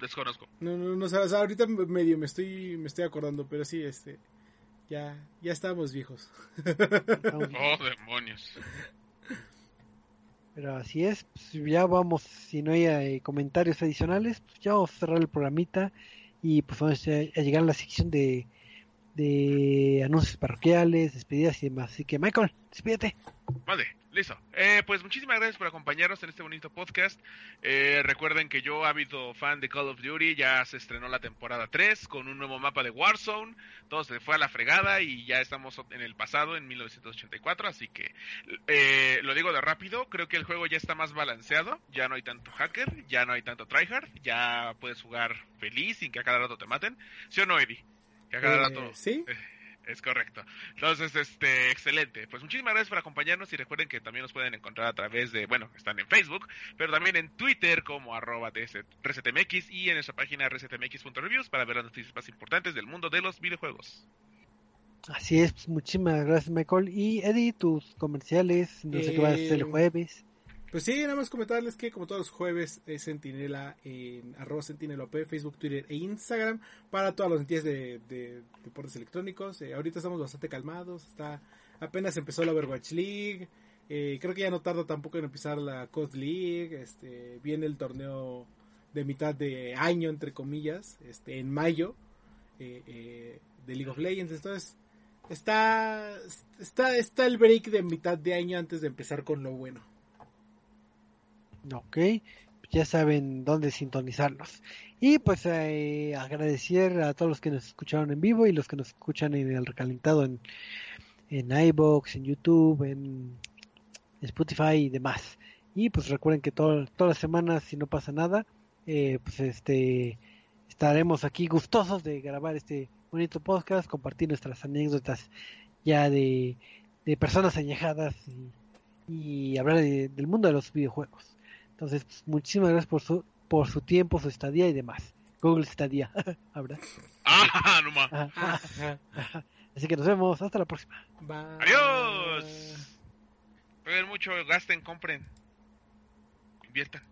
desconozco. No, no, no, o sea, ahorita medio me estoy, me estoy acordando, pero sí, este, ya, ya estábamos viejos. Oh, demonios. Pero así es, pues ya vamos, si no hay eh, comentarios adicionales, pues ya vamos a cerrar el programita y pues vamos a, llegar a la sección de, de anuncios parroquiales, despedidas y demás. Así que Michael, despídete. Vale, listo. Eh, pues muchísimas gracias por acompañarnos en este bonito podcast. Eh, recuerden que yo, ávido fan de Call of Duty, ya se estrenó la temporada 3 con un nuevo mapa de Warzone. Todo se fue a la fregada y ya estamos en el pasado, en 1984. Así que eh, lo digo de rápido, creo que el juego ya está más balanceado. Ya no hay tanto hacker, ya no hay tanto tryhard. Ya puedes jugar feliz sin que a cada rato te maten. ¿Sí o no, Eddie? Que a cada Eh, rato... sí, Es correcto. Entonces, este, excelente. Pues muchísimas gracias por acompañarnos y recuerden que también nos pueden encontrar a través de, bueno, están en Facebook, pero también en Twitter como arroba resetmx y en nuestra página resetmx.reviews para ver las noticias más importantes del mundo de los videojuegos. Así es, pues, muchísimas gracias Michael. Y Eddie, tus comerciales, no sé qué vas a hacer el Eh, jueves. Pues sí, nada más comentarles que como todos los jueves es Sentinela en arroba sentinelop, Facebook, Twitter e Instagram para todas las de, de deportes electrónicos. Eh, ahorita estamos bastante calmados, está apenas empezó la Overwatch League, eh, creo que ya no tarda tampoco en empezar la Coast League, este, viene el torneo de mitad de año entre comillas, este, en mayo eh, eh, de League of Legends, entonces está, está, está el break de mitad de año antes de empezar con lo bueno. Ok, ya saben dónde sintonizarlos. Y pues eh, agradecer a todos los que nos escucharon en vivo y los que nos escuchan en el recalentado en, en iBox, en YouTube, en Spotify y demás. Y pues recuerden que todo- todas las semanas, si no pasa nada, eh, pues este estaremos aquí gustosos de grabar este bonito podcast, compartir nuestras anécdotas ya de, de personas añejadas y, y hablar de- del mundo de los videojuegos. Entonces, pues, muchísimas gracias por su, por su tiempo, su estadía y demás. Google estadía, [laughs] ¿habrá? ¡Ah, no más! Ajá. Así que nos vemos, hasta la próxima. Bye. ¡Adiós! Jueguen mucho, gasten, compren, inviertan.